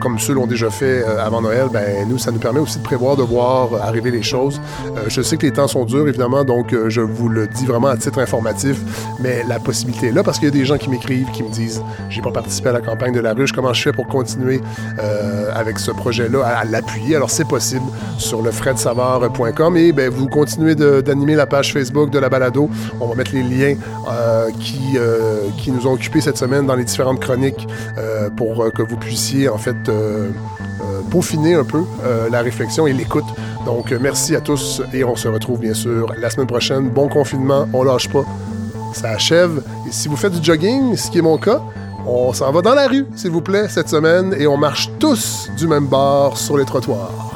comme ceux l'ont déjà fait avant Noël, ben, nous, ça nous permet aussi de prévoir, de voir arriver les choses. je sais que les temps sont durs, évidemment, donc je vous le dis vraiment à titre informatif, mais la possibilité est là parce qu'il y a des gens qui m'écrivent, qui me disent j'ai pas participé à la campagne de la ruche, comment je fais pour continuer euh, avec ce projet-là, à, l'appuyer. Alors c'est possible sur le fredsavard.com et ben, vous continuez d'animer la page Facebook de la balado. On va mettre les liens euh, qui, euh, qui nous ont occupés cette semaine dans les différentes chroniques pour que vous puissiez en fait peaufiner un peu la réflexion et l'écoute donc, merci à tous et on se retrouve bien sûr la semaine prochaine. Bon confinement, on lâche pas. Ça achève. Si vous faites du jogging, ce qui est mon cas, on s'en va dans la rue, s'il vous plaît, cette semaine et on marche tous du même bord sur les trottoirs.